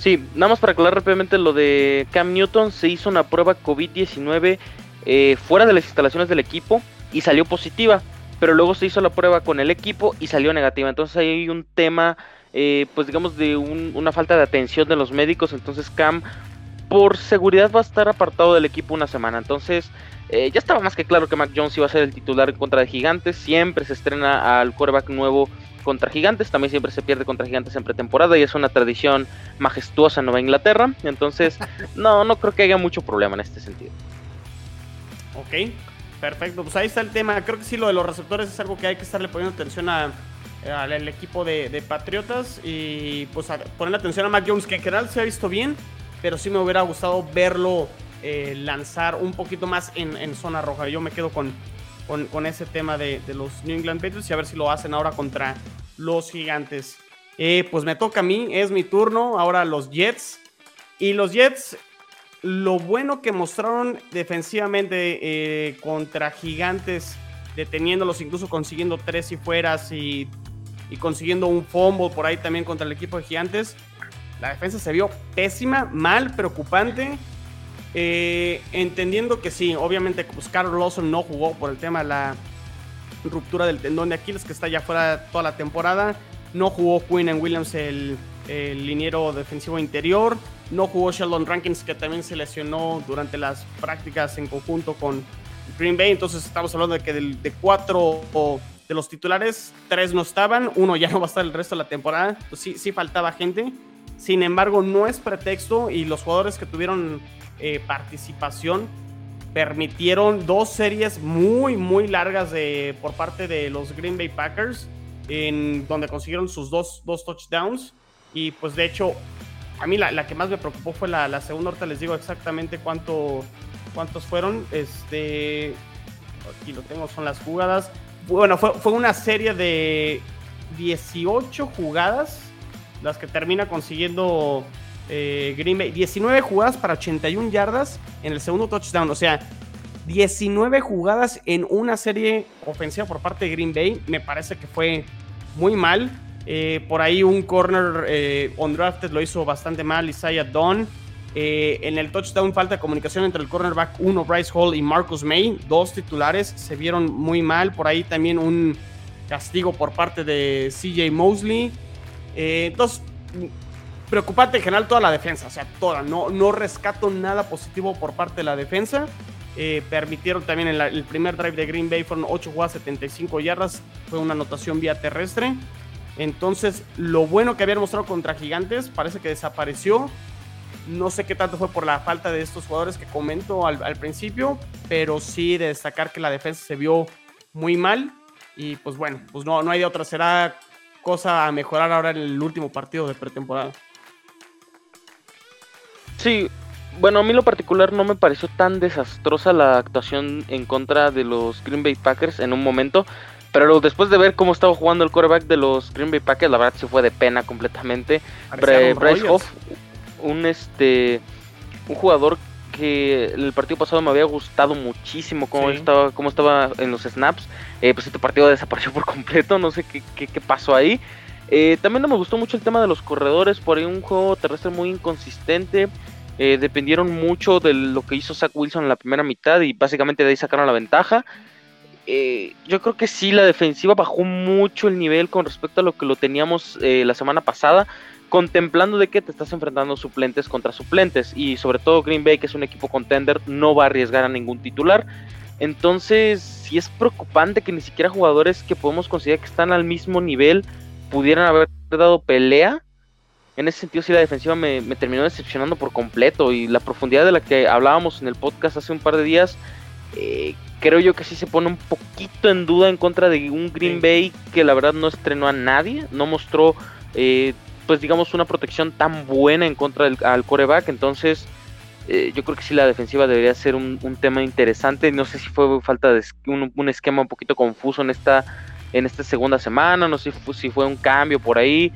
Sí, nada más para aclarar rápidamente lo de Cam Newton, se hizo una prueba COVID-19 eh, fuera de las instalaciones del equipo y salió positiva, pero luego se hizo la prueba con el equipo y salió negativa. Entonces hay un tema, eh, pues digamos, de una falta de atención de los médicos. Entonces Cam, por seguridad, va a estar apartado del equipo una semana. Entonces eh, ya estaba más que claro que Mac Jones iba a ser el titular en contra de Gigantes. Siempre se estrena al quarterback nuevo contra Gigantes, también siempre se pierde contra Gigantes en pretemporada y es una tradición majestuosa en Nueva Inglaterra. Entonces, no, no creo que haya mucho problema en este sentido. Ok, perfecto. Pues ahí está el tema. Creo que sí, lo de los receptores es algo que hay que estarle poniendo atención a, al equipo de, Patriotas y pues ponerle atención a Mac Jones, que en general se ha visto bien, pero sí me hubiera gustado verlo eh, lanzar un poquito más en, zona roja. Yo me quedo con, con, ese tema de, los New England Patriots y a ver si lo hacen ahora contra los gigantes. Eh, pues me toca a mí, es mi turno, ahora los Jets. Y los Jets lo bueno que mostraron defensivamente eh, contra gigantes, deteniéndolos, incluso consiguiendo tres y fueras y, consiguiendo un fumble por ahí también contra el equipo de gigantes. La defensa se vio pésima, mal, preocupante. Eh, entendiendo que sí, obviamente pues Carl Lawson no jugó por el tema de la ruptura del tendón de Aquiles, que está ya fuera toda la temporada. No jugó Quinn en Williams, el liniero defensivo interior. No jugó Sheldon Rankins, que también se lesionó durante las prácticas en conjunto con Green Bay. Entonces estamos hablando de que de, cuatro de los titulares, tres no estaban, uno ya no va a estar el resto de la temporada. Pues sí, sí faltaba gente. Sin embargo, no es pretexto y los jugadores que tuvieron eh, participación permitieron dos series muy, muy largas de, por parte de los Green Bay Packers, en donde consiguieron sus dos, dos touchdowns. Y pues de hecho, a mí la, que más me preocupó fue la, segunda. Ahorita les digo exactamente cuánto, cuántos fueron. Este, aquí lo tengo, son las jugadas. Bueno, fue, fue una serie de 18 jugadas las que termina consiguiendo eh, Green Bay. 19 jugadas para 81 yardas en el segundo touchdown. O sea, 19 jugadas en una serie ofensiva por parte de Green Bay. Me parece que fue muy mal. Eh, por ahí un corner eh, undrafted lo hizo bastante mal Isaiah Don. Eh, en el touchdown falta comunicación entre el cornerback 1 Bryce Hall y Marcus May. Dos titulares se vieron muy mal. Por ahí también un castigo por parte de CJ Mosley. entonces, preocupante en general toda la defensa. O sea, toda. No, no rescato nada positivo por parte de la defensa. permitieron también en el primer drive de Green Bay fueron 8 jugadas, 75 yardas. Fue una anotación vía terrestre. Entonces, lo bueno que habían mostrado contra Gigantes parece que desapareció. No sé qué tanto fue por la falta de estos jugadores que comento al, principio, pero sí de destacar que la defensa se vio muy mal. Y pues bueno, pues no, no hay de otra. Será cosa a mejorar ahora en el último partido de pretemporada. Sí, bueno, a mí lo particular no me pareció tan desastrosa la actuación en contra de los Green Bay Packers en un momento. Pero después de ver cómo estaba jugando el quarterback de los Green Bay Packers, la verdad se fue de pena completamente. Bryce Hoff, un este un jugador que el partido pasado me había gustado muchísimo cómo estaba cómo estaba en los snaps. Eh, pues este partido desapareció por completo, no sé qué, qué, pasó ahí. Eh, también no me gustó mucho el tema de los corredores, por ahí un juego terrestre muy inconsistente. Eh, dependieron mucho de lo que hizo Zach Wilson en la primera mitad y básicamente de ahí sacaron la ventaja. Eh, yo creo que sí, la defensiva bajó mucho el nivel con respecto a lo que lo teníamos eh, la semana pasada, contemplando de que te estás enfrentando suplentes contra suplentes y sobre todo Green Bay, que es un equipo contender, no va a arriesgar a ningún titular. Entonces, sí es preocupante que ni siquiera jugadores que podemos considerar que están al mismo nivel pudieran haber dado pelea. En ese sentido, sí, la defensiva me, me terminó decepcionando por completo y la profundidad de la que hablábamos en el podcast hace un par de días eh, creo yo que sí se pone un poquito en duda en contra de un Green Bay que la verdad no estrenó a nadie, no mostró, eh, pues digamos, una protección tan buena en contra del al coreback. Entonces, eh, yo creo que sí la defensiva debería ser un, tema interesante. No sé si fue falta de un, esquema un poquito confuso en esta, en esta segunda semana, no sé si fue, un cambio por ahí.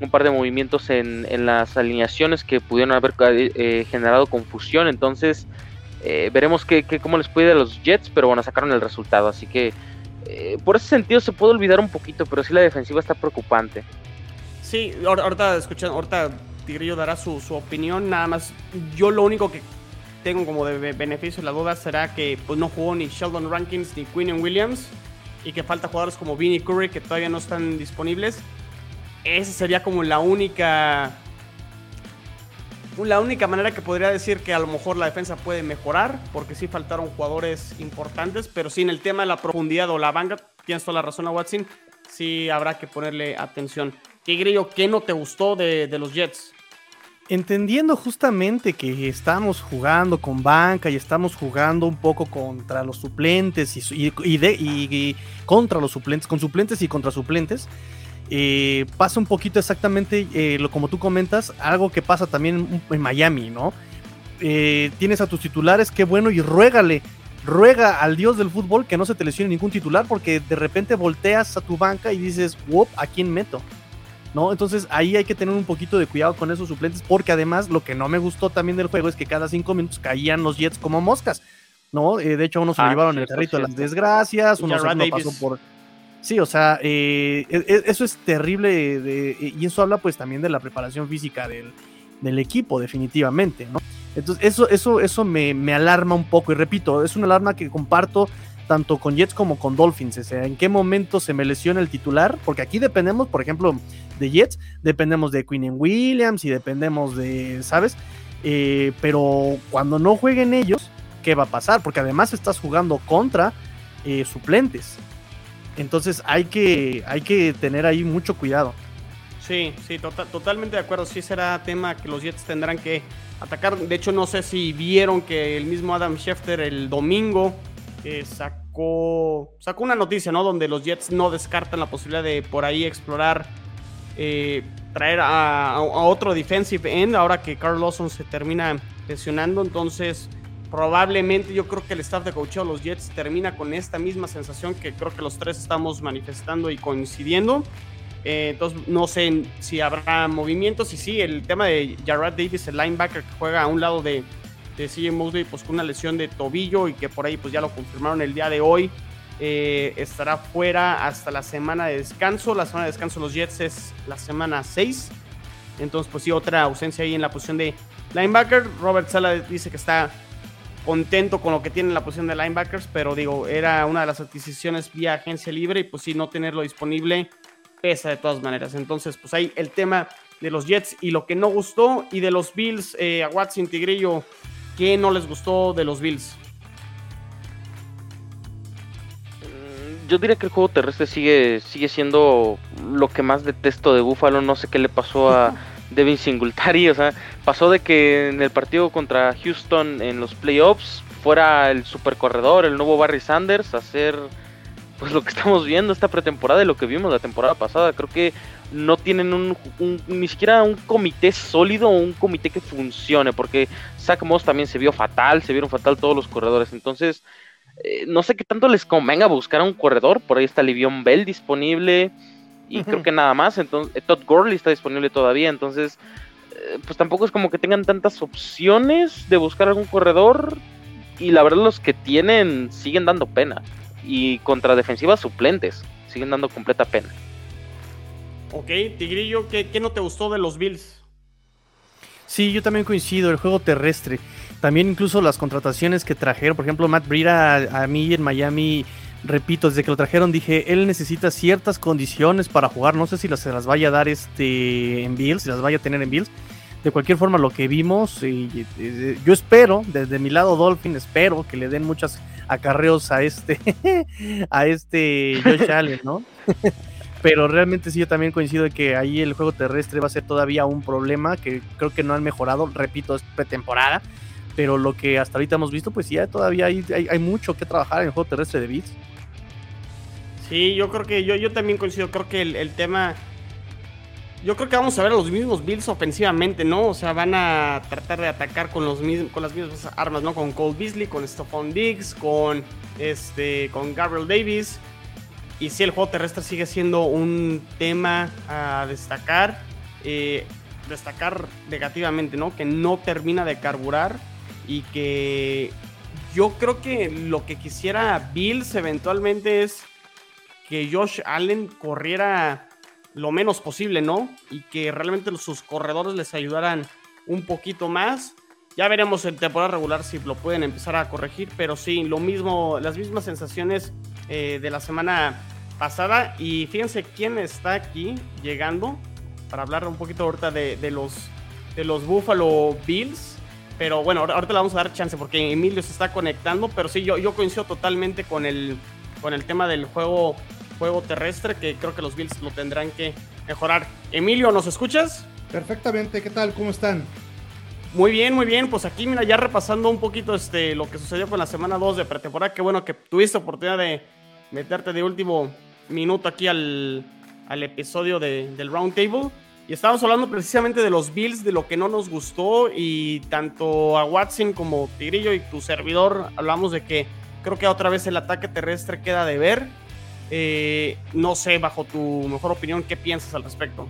Un par de movimientos en, en las alineaciones que pudieron haber generado confusión. Entonces, eh, veremos que, cómo les puede a los Jets, pero bueno, sacaron el resultado. Así que eh, por ese sentido se puede olvidar un poquito, pero sí la defensiva está preocupante. Sí, ahorita escuchan, ahorita Tigrillo dará su, su opinión. Nada más, yo lo único que tengo como de beneficio la duda será que pues, no jugó ni Sheldon Rankins ni Quinn Williams y que falta jugadores como Vinnie Curry que todavía no están disponibles. Esa sería como la única la única manera que podría decir que a lo mejor la defensa puede mejorar, porque sí faltaron jugadores importantes, pero sí en el tema de la profundidad o la banca, tienes toda la razón a Watson, sí habrá que ponerle atención. Tigrillo, ¿qué no te gustó de, los Jets? entendiendo justamente que estamos jugando con banca y estamos jugando un poco contra los suplentes y, de, contra los suplentes, con suplentes y contra suplentes, eh, pasa un poquito exactamente eh, lo como tú comentas, algo que pasa también en, Miami, ¿no? Eh, tienes a tus titulares, qué bueno, y ruégale, ruega al dios del fútbol que no se te lesione ningún titular porque de repente volteas a tu banca y dices, wop, ¿a quién meto? ¿no? Entonces ahí hay que tener un poquito de cuidado con esos suplentes, porque además lo que no me gustó también del juego es que cada cinco minutos caían los Jets como moscas, ¿no? Eh, de hecho, uno se ah, llevaron el carrito de las desgracias, uno se pasó por. Sí, o sea, eh, e, e, eso es terrible y eso habla pues también de la preparación física del, equipo, definitivamente, ¿no? Entonces, eso, eso, eso me, me, alarma un poco. Y repito, es una alarma que comparto tanto con Jets como con Dolphins. O sea, en qué momento se me lesiona el titular, porque aquí dependemos, por ejemplo, de Jets, dependemos de Queen Williams y dependemos de, ¿sabes? Eh, pero cuando no jueguen ellos, ¿qué va a pasar? Porque además estás jugando contra eh, suplentes. Entonces hay que, hay que tener ahí mucho cuidado. Sí, sí, tota-, totalmente de acuerdo. Sí será tema que los Jets tendrán que atacar. De hecho, no sé si vieron que el mismo Adam Schefter el domingo eh, sacó, sacó una noticia, ¿no? Donde los Jets no descartan la posibilidad de por ahí explorar eh, traer a, otro defensive end ahora que Carl Lawson se termina lesionando. Entonces, probablemente yo creo que el staff de coacheo de los Jets termina con esta misma sensación que creo que los tres estamos manifestando y coincidiendo. Eh, entonces, no sé si habrá movimientos. Y sí, el tema de Jarrett Davis, el linebacker que juega a un lado de, de CJ Mosley, pues con una lesión de tobillo y que por ahí pues ya lo confirmaron el día de hoy. Eh, estará fuera hasta la semana de descanso. La semana de descanso de los Jets es la semana 6. Entonces, pues sí, otra ausencia ahí en la posición de linebacker. Robert Sala dice que está contento con lo que tiene en la posición de linebackers, pero digo, era una de las adquisiciones vía agencia libre y pues sí, no tenerlo disponible pesa de todas maneras. Entonces, pues ahí el tema de los Jets y lo que no gustó y de los Bills, eh, a Watson Tigrillo, ¿qué no les gustó de los Bills? yo diría que el juego terrestre sigue, sigue siendo lo que más detesto de Buffalo. No sé qué le pasó a Devin Singletary. O sea, pasó de que en el partido contra Houston en los playoffs fuera el supercorredor, el nuevo Barry Sanders, a hacer pues lo que estamos viendo esta pretemporada y lo que vimos la temporada pasada. Creo que no tienen un, ni siquiera un comité sólido o un comité que funcione, porque Zach Moss también se vio fatal, se vieron fatal todos los corredores. Entonces, eh, no sé qué tanto les convenga buscar a un corredor. Por ahí está Livion Bell disponible. Y creo que nada más. Entonces, eh, Todd Gurley está disponible todavía. Entonces, eh, pues tampoco es como que tengan tantas opciones de buscar algún corredor. Y la verdad, los que tienen siguen dando pena. Y contra defensivas suplentes siguen dando completa pena. Ok, Tigrillo, ¿qué, qué no te gustó de los Bills? Sí, yo también coincido. El juego terrestre. También incluso las contrataciones que trajeron, por ejemplo, Matt Breida a, mí en Miami, repito, desde que lo trajeron dije, él necesita ciertas condiciones para jugar, no sé si las, se las vaya a dar este en Bills, si las vaya a tener en Bills. De cualquier forma, lo que vimos, y, yo espero, desde mi lado Dolphin, espero que le den muchos acarreos a este, a este Josh Allen, ¿no? Pero realmente sí, yo también coincido de que ahí el juego terrestre va a ser todavía un problema que creo que no han mejorado. Repito, es pretemporada pero lo que hasta ahorita hemos visto, pues ya todavía hay, hay, mucho que trabajar en el juego terrestre de Bills. Sí, yo creo que yo, yo también coincido, creo que el, tema... Yo creo que vamos a ver los mismos Bills ofensivamente, ¿no? O sea, van a tratar de atacar con, los con las mismas armas, ¿no? Con Cole Beasley, con Stephon Diggs, con, este, con Gabriel Davis. Y sí, el juego terrestre sigue siendo un tema a destacar. Eh, destacar negativamente, ¿no? Que no termina de carburar y que yo creo que lo que quisiera Bills eventualmente es que Josh Allen corriera lo menos posible, ¿no? Y que realmente sus corredores les ayudaran un poquito más. Ya veremos en temporada regular si lo pueden empezar a corregir, pero sí, lo mismo, las mismas sensaciones eh, de la semana pasada. Y fíjense quién está aquí llegando para hablar un poquito ahorita de, los, de los Buffalo Bills. Pero bueno, ahorita le vamos a dar chance porque Emilio se está conectando. Pero sí, yo, yo coincido totalmente con el, con el tema del juego, juego terrestre, que creo que los Bills lo tendrán que mejorar. Emilio, ¿nos escuchas? Perfectamente, ¿qué tal? ¿Cómo están? Muy bien, muy bien. Pues aquí, mira, ya repasando un poquito este, lo que sucedió con la semana 2 de pretemporada. Qué bueno que tuviste oportunidad de meterte de último minuto aquí al, al episodio de, del Roundtable. Y estábamos hablando precisamente de los Bills, de lo que no nos gustó. Y tanto a Watson como Tigrillo y tu servidor hablamos de que creo que otra vez el ataque terrestre queda de ver. Eh, no sé, bajo tu mejor opinión, ¿qué piensas al respecto?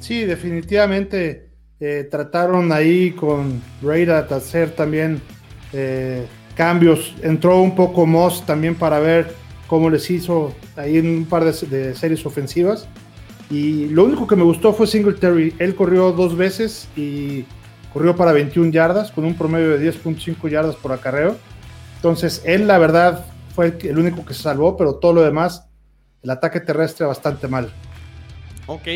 Sí, definitivamente eh, trataron ahí con Raider hacer también eh, cambios. Entró un poco Moss también para ver cómo les hizo ahí en un par de, series ofensivas. Y lo único que me gustó fue Singletary. Él corrió dos veces y corrió para 21 yardas con un promedio de 10.5 yardas por acarreo. Entonces, él la verdad fue el, único que se salvó, pero todo lo demás, el ataque terrestre bastante mal. Ok.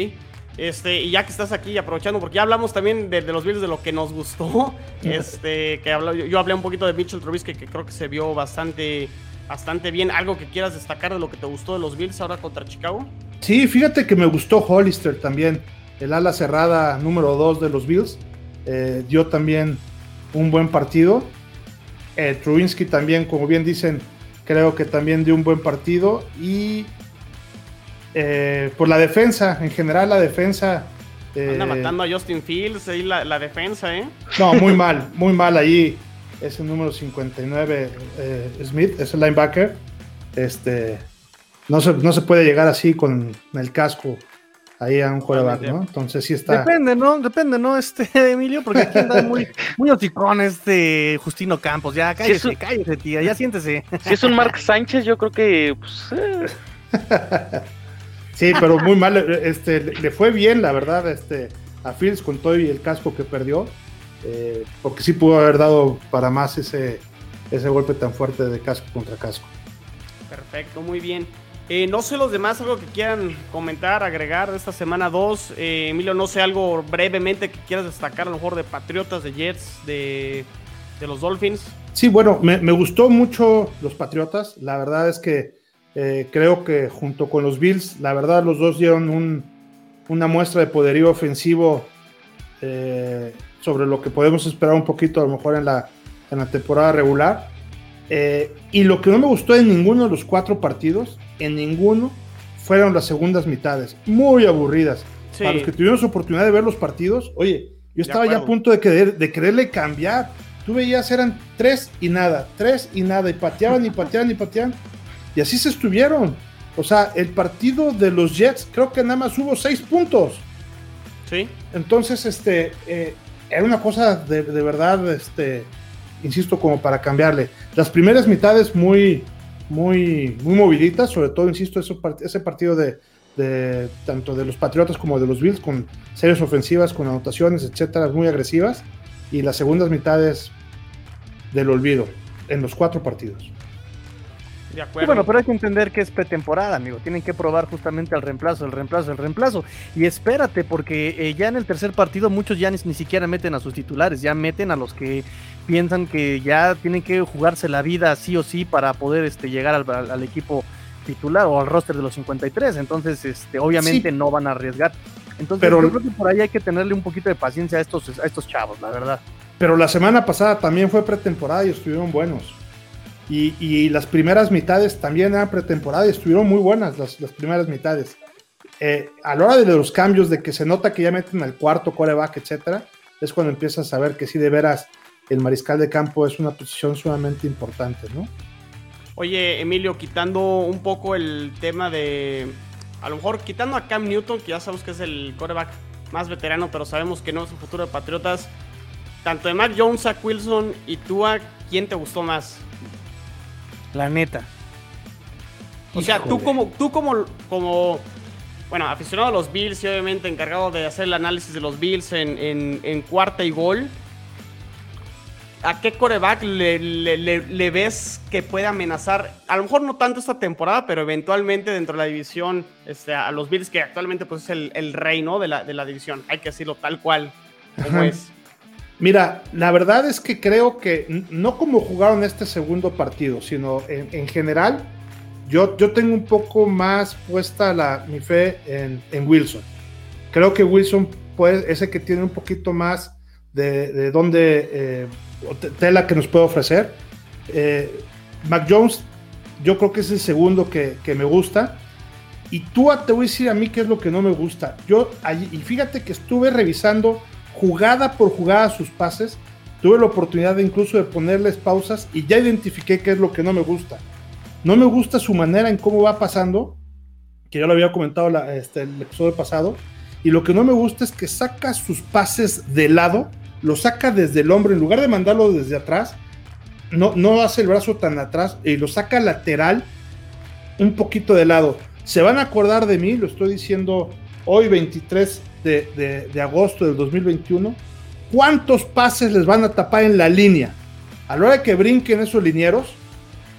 Este, y ya que estás aquí aprovechando, porque ya hablamos también de, los Bills de lo que nos gustó. Este, que yo, hablé un poquito de Mitchell Trubisky, que creo que se vio bastante bastante bien. ¿Algo que quieras destacar de lo que te gustó de los Bills ahora contra Chicago? Sí, fíjate que me gustó Hollister también, el ala cerrada número 2 de los Bills. Eh, dio también un buen partido. Eh, Trubinsky también, como bien dicen, creo que también dio un buen partido. Y eh, por la defensa, en general la defensa... Anda matando a Justin Fields ahí la, la defensa, ¿eh? No, muy mal, muy mal ahí es el número 59 eh, Smith, es el linebacker. Este, no se, no se puede llegar así con el casco ahí a un quarterback, ¿no? Entonces sí está. Depende, ¿no? Depende, ¿no? Este, Emilio, porque aquí anda muy, muy hocicón este Justino Campos. Ya, cállese, cállese, tía, ya siéntese. Si es un Mark Sánchez, yo creo que. Pues, eh. sí, pero muy mal. Este, le fue bien, la verdad, este, a Fields con todo y el casco que perdió. Eh, porque sí pudo haber dado para más ese, ese golpe tan fuerte de casco contra casco. Perfecto, muy bien. Eh, no sé los demás, algo que quieran comentar, agregar de esta semana 2. Eh, Emilio, no sé, algo brevemente que quieras destacar, a lo mejor de Patriotas, de Jets, de, los Dolphins. Sí, bueno, me, gustó mucho los Patriotas. La verdad es que creo que junto con los Bills, la verdad los dos dieron una muestra de poderío ofensivo sobre lo que podemos esperar un poquito a lo mejor en la, en la temporada regular. Eh, y lo que no me gustó en ninguno de los cuatro partidos, en ninguno, fueron las segundas mitades, muy aburridas. Para los que tuvimos oportunidad de ver los partidos, oye, yo estaba ya a punto de, querer, de quererle cambiar. Tú veías, eran tres y nada, tres y nada, y pateaban y pateaban y pateaban. Y así se estuvieron. O sea, el partido de los Jets, creo que nada más hubo seis puntos. Sí. Entonces, este, eh, era una cosa de, verdad, este, insisto, como para cambiarle. Las primeras mitades muy, muy, muy movilitas, sobre todo, insisto, ese partido de, tanto de los Patriotas como de los Bills, con series ofensivas, con anotaciones, etcétera, muy agresivas, y las segundas mitades del olvido en los cuatro partidos bueno, pero hay que entender que es pretemporada, amigo. Tienen que probar justamente el reemplazo, el reemplazo, el reemplazo. Y espérate, porque eh, ya en el tercer partido muchos ya ni, siquiera meten a sus titulares, ya meten a los que piensan que ya tienen que jugarse la vida sí o sí para poder este, llegar al, equipo titular o al roster de los 53. Entonces, este, obviamente no van a arriesgar. Entonces, pero, yo creo que por ahí hay que tenerle un poquito de paciencia a estos, a estos chavos, la verdad. Pero la semana pasada también fue pretemporada y estuvieron buenos. Y, las primeras mitades también eran pretemporada y estuvieron muy buenas las, primeras mitades. Eh, a la hora de los cambios, de que se nota que ya meten al cuarto coreback, etcétera, es cuando empiezas a ver que sí, de veras, el mariscal de campo es una posición sumamente importante, ¿no? Oye, Emilio, quitando un poco el tema de. A lo mejor quitando a Cam Newton, que ya sabemos que es el coreback más veterano, pero sabemos que no es el futuro de Patriotas. Tanto de Mac Jones, a Wilson y Tua, ¿quién te gustó más? La neta. O sea, tú como, tú como, como, bueno, aficionado a los Bills y obviamente encargado de hacer el análisis de los Bills en, cuarta y gol. ¿A qué coreback le, ves que puede amenazar? A lo mejor no tanto esta temporada, pero eventualmente dentro de la división este, a los Bills, que actualmente pues, es el, el rey de, la, de la división. Hay que decirlo tal cual como es. Mira, la verdad es que creo que no como jugaron este segundo partido, sino en, general, yo, yo, tengo un poco más puesta la, mi fe en, Wilson. Creo que Wilson pues, es el que tiene un poquito más de, de dónde eh, tela que nos puede ofrecer. Eh, Mac Jones, yo creo que es el segundo que, me gusta. Y tú te voy a decir a mí qué es lo que no me gusta. Yo y fíjate que estuve revisando jugada por jugada sus pases. Tuve la oportunidad incluso de ponerles pausas y ya identifiqué qué es lo que no me gusta. No me gusta su manera en cómo va pasando, que ya lo había comentado este, el episodio pasado. Y lo que no me gusta es que saca sus pases de lado, lo saca desde el hombro, en lugar de mandarlo desde atrás, no, no hace el brazo tan atrás y lo saca lateral un poquito de lado. Se van a acordar de mí, lo estoy diciendo hoy 23 de, agosto del 2021, ¿cuántos pases les van a tapar en la línea? A la hora de que brinquen esos linieros,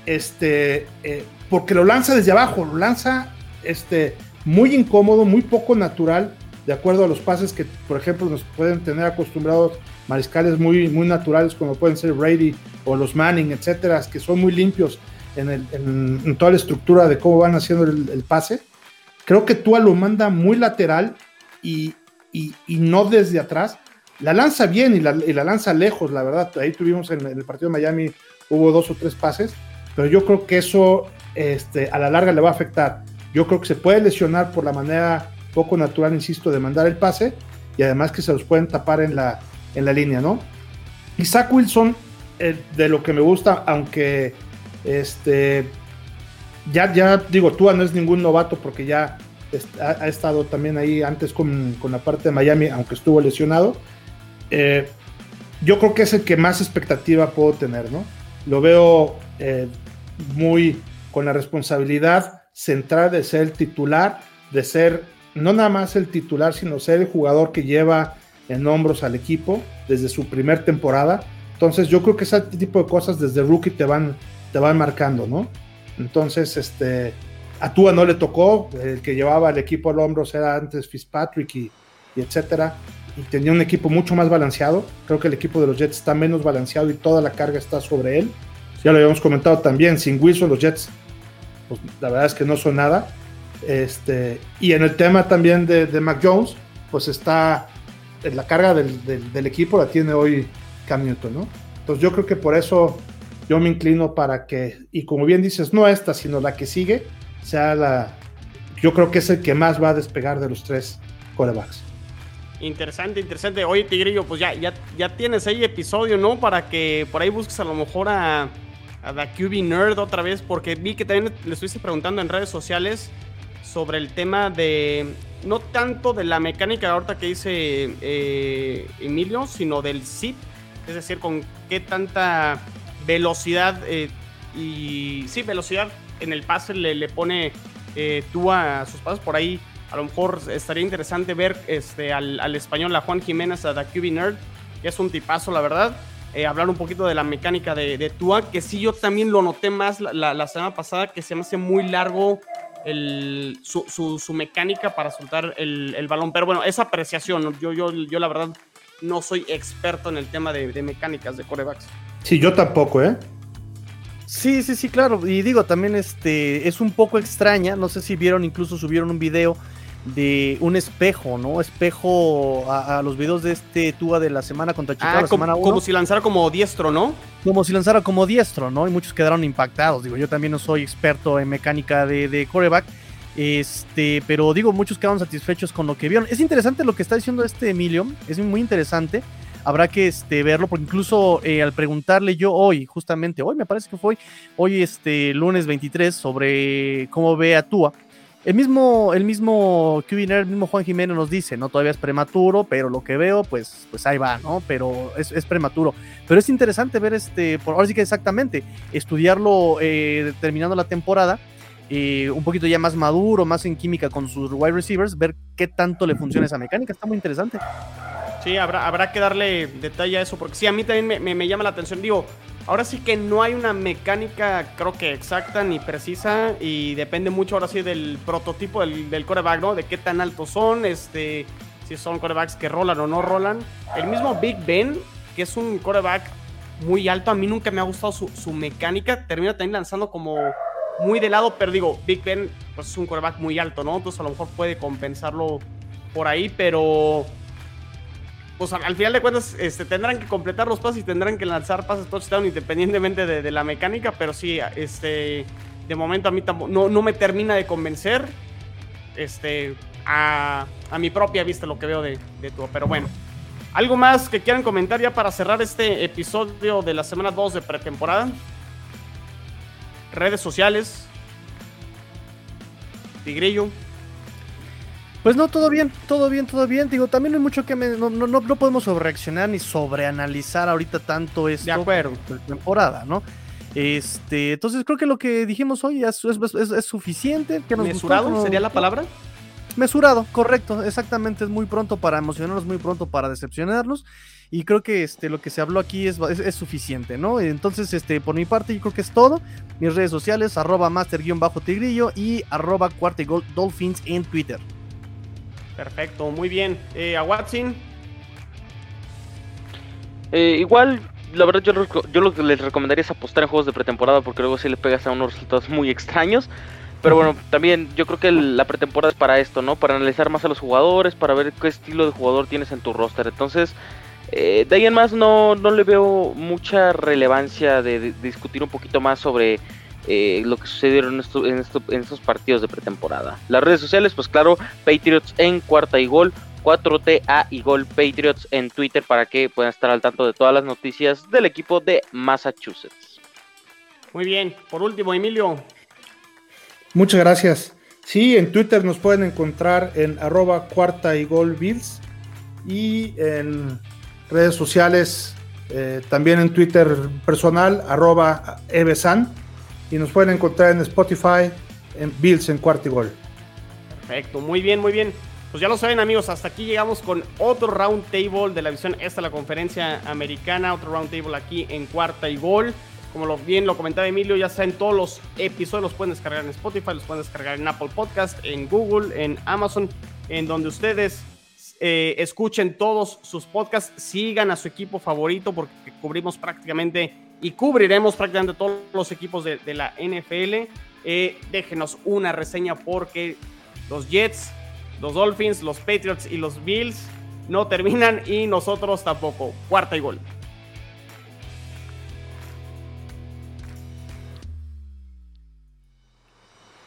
este, eh, porque lo lanza desde abajo, lo lanza este, muy incómodo, muy poco natural, de acuerdo a los pases que, por ejemplo, nos pueden tener acostumbrados mariscales muy, muy naturales, como pueden ser Brady o los Manning, etcétera, que son muy limpios en, toda la estructura de cómo van haciendo el, pase. Creo que Tua lo manda muy lateral y, no desde atrás. La lanza bien y la, lanza lejos, la verdad. Ahí tuvimos en, el partido de Miami, hubo dos o tres pases, pero yo creo que eso este, a la larga le va a afectar. Yo creo que se puede lesionar por la manera poco natural, insisto, de mandar el pase y además que se los pueden tapar en la, en la línea, ¿no? Isaac Wilson, eh, de lo que me gusta, aunque este, ya, ya digo, tú no es ningún novato porque ya ha, estado también ahí antes con, la parte de Miami, aunque estuvo lesionado. Eh, yo creo que es el que más expectativa puedo tener, ¿no? Lo veo eh, muy con la responsabilidad central de ser el titular, de ser no nada más el titular, sino ser el jugador que lleva en hombros al equipo desde su primer temporada. Entonces yo creo que ese tipo de cosas desde rookie te van, te van marcando, ¿no? Entonces, este, a Tua no le tocó, el que llevaba el equipo al hombro era antes Fitzpatrick y, etcétera, y tenía un equipo mucho más balanceado. Creo que el equipo de los Jets está menos balanceado y toda la carga está sobre él. Ya lo habíamos comentado también, sin Wilson los Jets, pues la verdad es que no son nada. Este, y en el tema también de, de Mac Jones, pues está la carga del, equipo la tiene hoy Cam Newton, ¿no? Entonces yo creo que por eso yo me inclino para que, y como bien dices, no esta, sino la que sigue, sea la. Yo creo que es el que más va a despegar de los tres corebacks. Interesante, interesante. Oye, Tigrillo, pues ya, ya, ya tienes ahí episodio, ¿no? Para que por ahí busques a lo mejor a, a QB Nerd otra vez, porque vi que también le estuviste preguntando en redes sociales sobre el tema de. No tanto de la mecánica ahorita que dice eh, Emilio, sino del zip. Es decir, con qué tanta velocidad eh, y. Sí, velocidad en el pase le, le pone eh, tú a sus pasos por ahí. A lo mejor estaría interesante ver este, al, español, a Juan Jiménez, a The Nerd, que es un tipazo, la verdad. Eh, hablar un poquito de la mecánica de, de, Tua, que sí yo también lo noté más la, semana pasada, que se me hace muy largo el, su, su, mecánica para soltar el, el, balón. Pero bueno, esa apreciación, yo, yo, yo la verdad no soy experto en el tema de, de mecánicas de corebacks. Sí, yo tampoco, ¿eh? Sí, sí, sí, claro. Y digo, también este es un poco extraña. No sé si vieron, incluso subieron un video de un espejo, ¿no? Espejo a, los videos de este Tua de la semana contra Chicago. Ah, como, como, si lanzara como diestro, ¿no? Como si lanzara como diestro, ¿no? Y muchos quedaron impactados. Digo, yo también no soy experto en mecánica de, de coreback. Este, pero digo, muchos quedaron satisfechos con lo que vieron. Es interesante lo que está diciendo este Emilio. Es muy interesante habrá que este, verlo, porque incluso eh, al preguntarle yo hoy, justamente hoy me parece que fue hoy, este lunes 23, sobre cómo ve a Tua, el mismo, el mismo el mismo Juan Jiménez nos dice, ¿no? Todavía es prematuro, pero lo que veo, pues, pues ahí va, ¿no? Pero es, prematuro. Pero es interesante ver este, por ahora sí que exactamente, estudiarlo eh, terminando la temporada eh, un poquito ya más maduro, más en química con sus wide receivers, ver qué tanto le funciona esa mecánica. Está muy interesante. Sí, habrá, habrá que darle detalle a eso, porque sí, a mí también me, me, llama la atención. Digo, ahora sí que no hay una mecánica, creo que exacta ni precisa, y depende mucho ahora sí del prototipo del, del coreback, ¿no? De qué tan altos son, este, si son corebacks que rolan o no rolan. El mismo Big Ben, que es un coreback muy alto, a mí nunca me ha gustado su, su mecánica, termina también lanzando como muy de lado, pero digo, Big Ben pues, es un coreback muy alto, ¿no? Entonces a lo mejor puede compensarlo por ahí, pero pues al, final de cuentas este, tendrán que completar los pases y tendrán que lanzar pases touchdown independientemente de, la mecánica, pero sí, este, de momento a mí no, me termina de convencer este, a, mi propia vista lo que veo de, de tú. Pero bueno, ¿algo más que quieran comentar ya para cerrar este episodio de la semana 2 de pretemporada? Redes sociales. Tigrillo. Pues no, todo bien, todo bien, todo bien. Digo, también no hay mucho que no, no, no, podemos sobrereaccionar ni sobreanalizar ahorita tanto esto. De acuerdo. temporada, ¿no? Este, entonces creo que lo que dijimos hoy es, es, suficiente. Que ¿Mesurado sería la palabra? Mesurado, correcto, exactamente. Es muy pronto para emocionarnos, muy pronto para decepcionarnos. Y creo que este, lo que se habló aquí es, es, suficiente, ¿no? Entonces, este, por mi parte, yo creo que es todo. Mis redes sociales, arroba master-tigrillo y arroba dolphins en Twitter. Perfecto, muy bien. Eh, ¿A Watson? Eh, igual, la verdad, yo, yo lo que les recomendaría es apostar en juegos de pretemporada porque luego sí le pegas a unos resultados muy extraños. Pero bueno, también yo creo que la pretemporada es para esto, ¿no? Para analizar más a los jugadores, para ver qué estilo de jugador tienes en tu roster. Entonces, eh, de ahí en más no, no le veo mucha relevancia de, discutir un poquito más sobre eh, lo que sucedieron en, en, estos partidos de pretemporada. Las redes sociales, pues claro, Patriots en cuarta y gol, 4TA y gol Patriots en Twitter para que puedan estar al tanto de todas las noticias del equipo de Massachusetts. Muy bien, por último, Emilio. Muchas gracias. Sí, en Twitter nos pueden encontrar en arroba cuarta y gol Bills y en redes sociales, eh, también en Twitter personal, arroba Evesan, y nos pueden encontrar en Spotify, en Bills en Cuartigol. Perfecto, muy bien, muy bien. Pues ya lo saben amigos, hasta aquí llegamos con otro round table de la visión esta la conferencia americana, otro round table aquí en cuarta y gol. Como lo, bien lo comentaba Emilio, ya saben, todos los episodios los pueden descargar en Spotify, los pueden descargar en Apple Podcast, en Google, en Amazon, en donde ustedes eh, escuchen todos sus podcasts, sigan a su equipo favorito porque cubrimos prácticamente y cubriremos prácticamente todos los equipos de, la NFL. Eh, déjenos una reseña porque los Jets, los Dolphins, los Patriots y los Bills no terminan y nosotros tampoco. Cuarta y gol.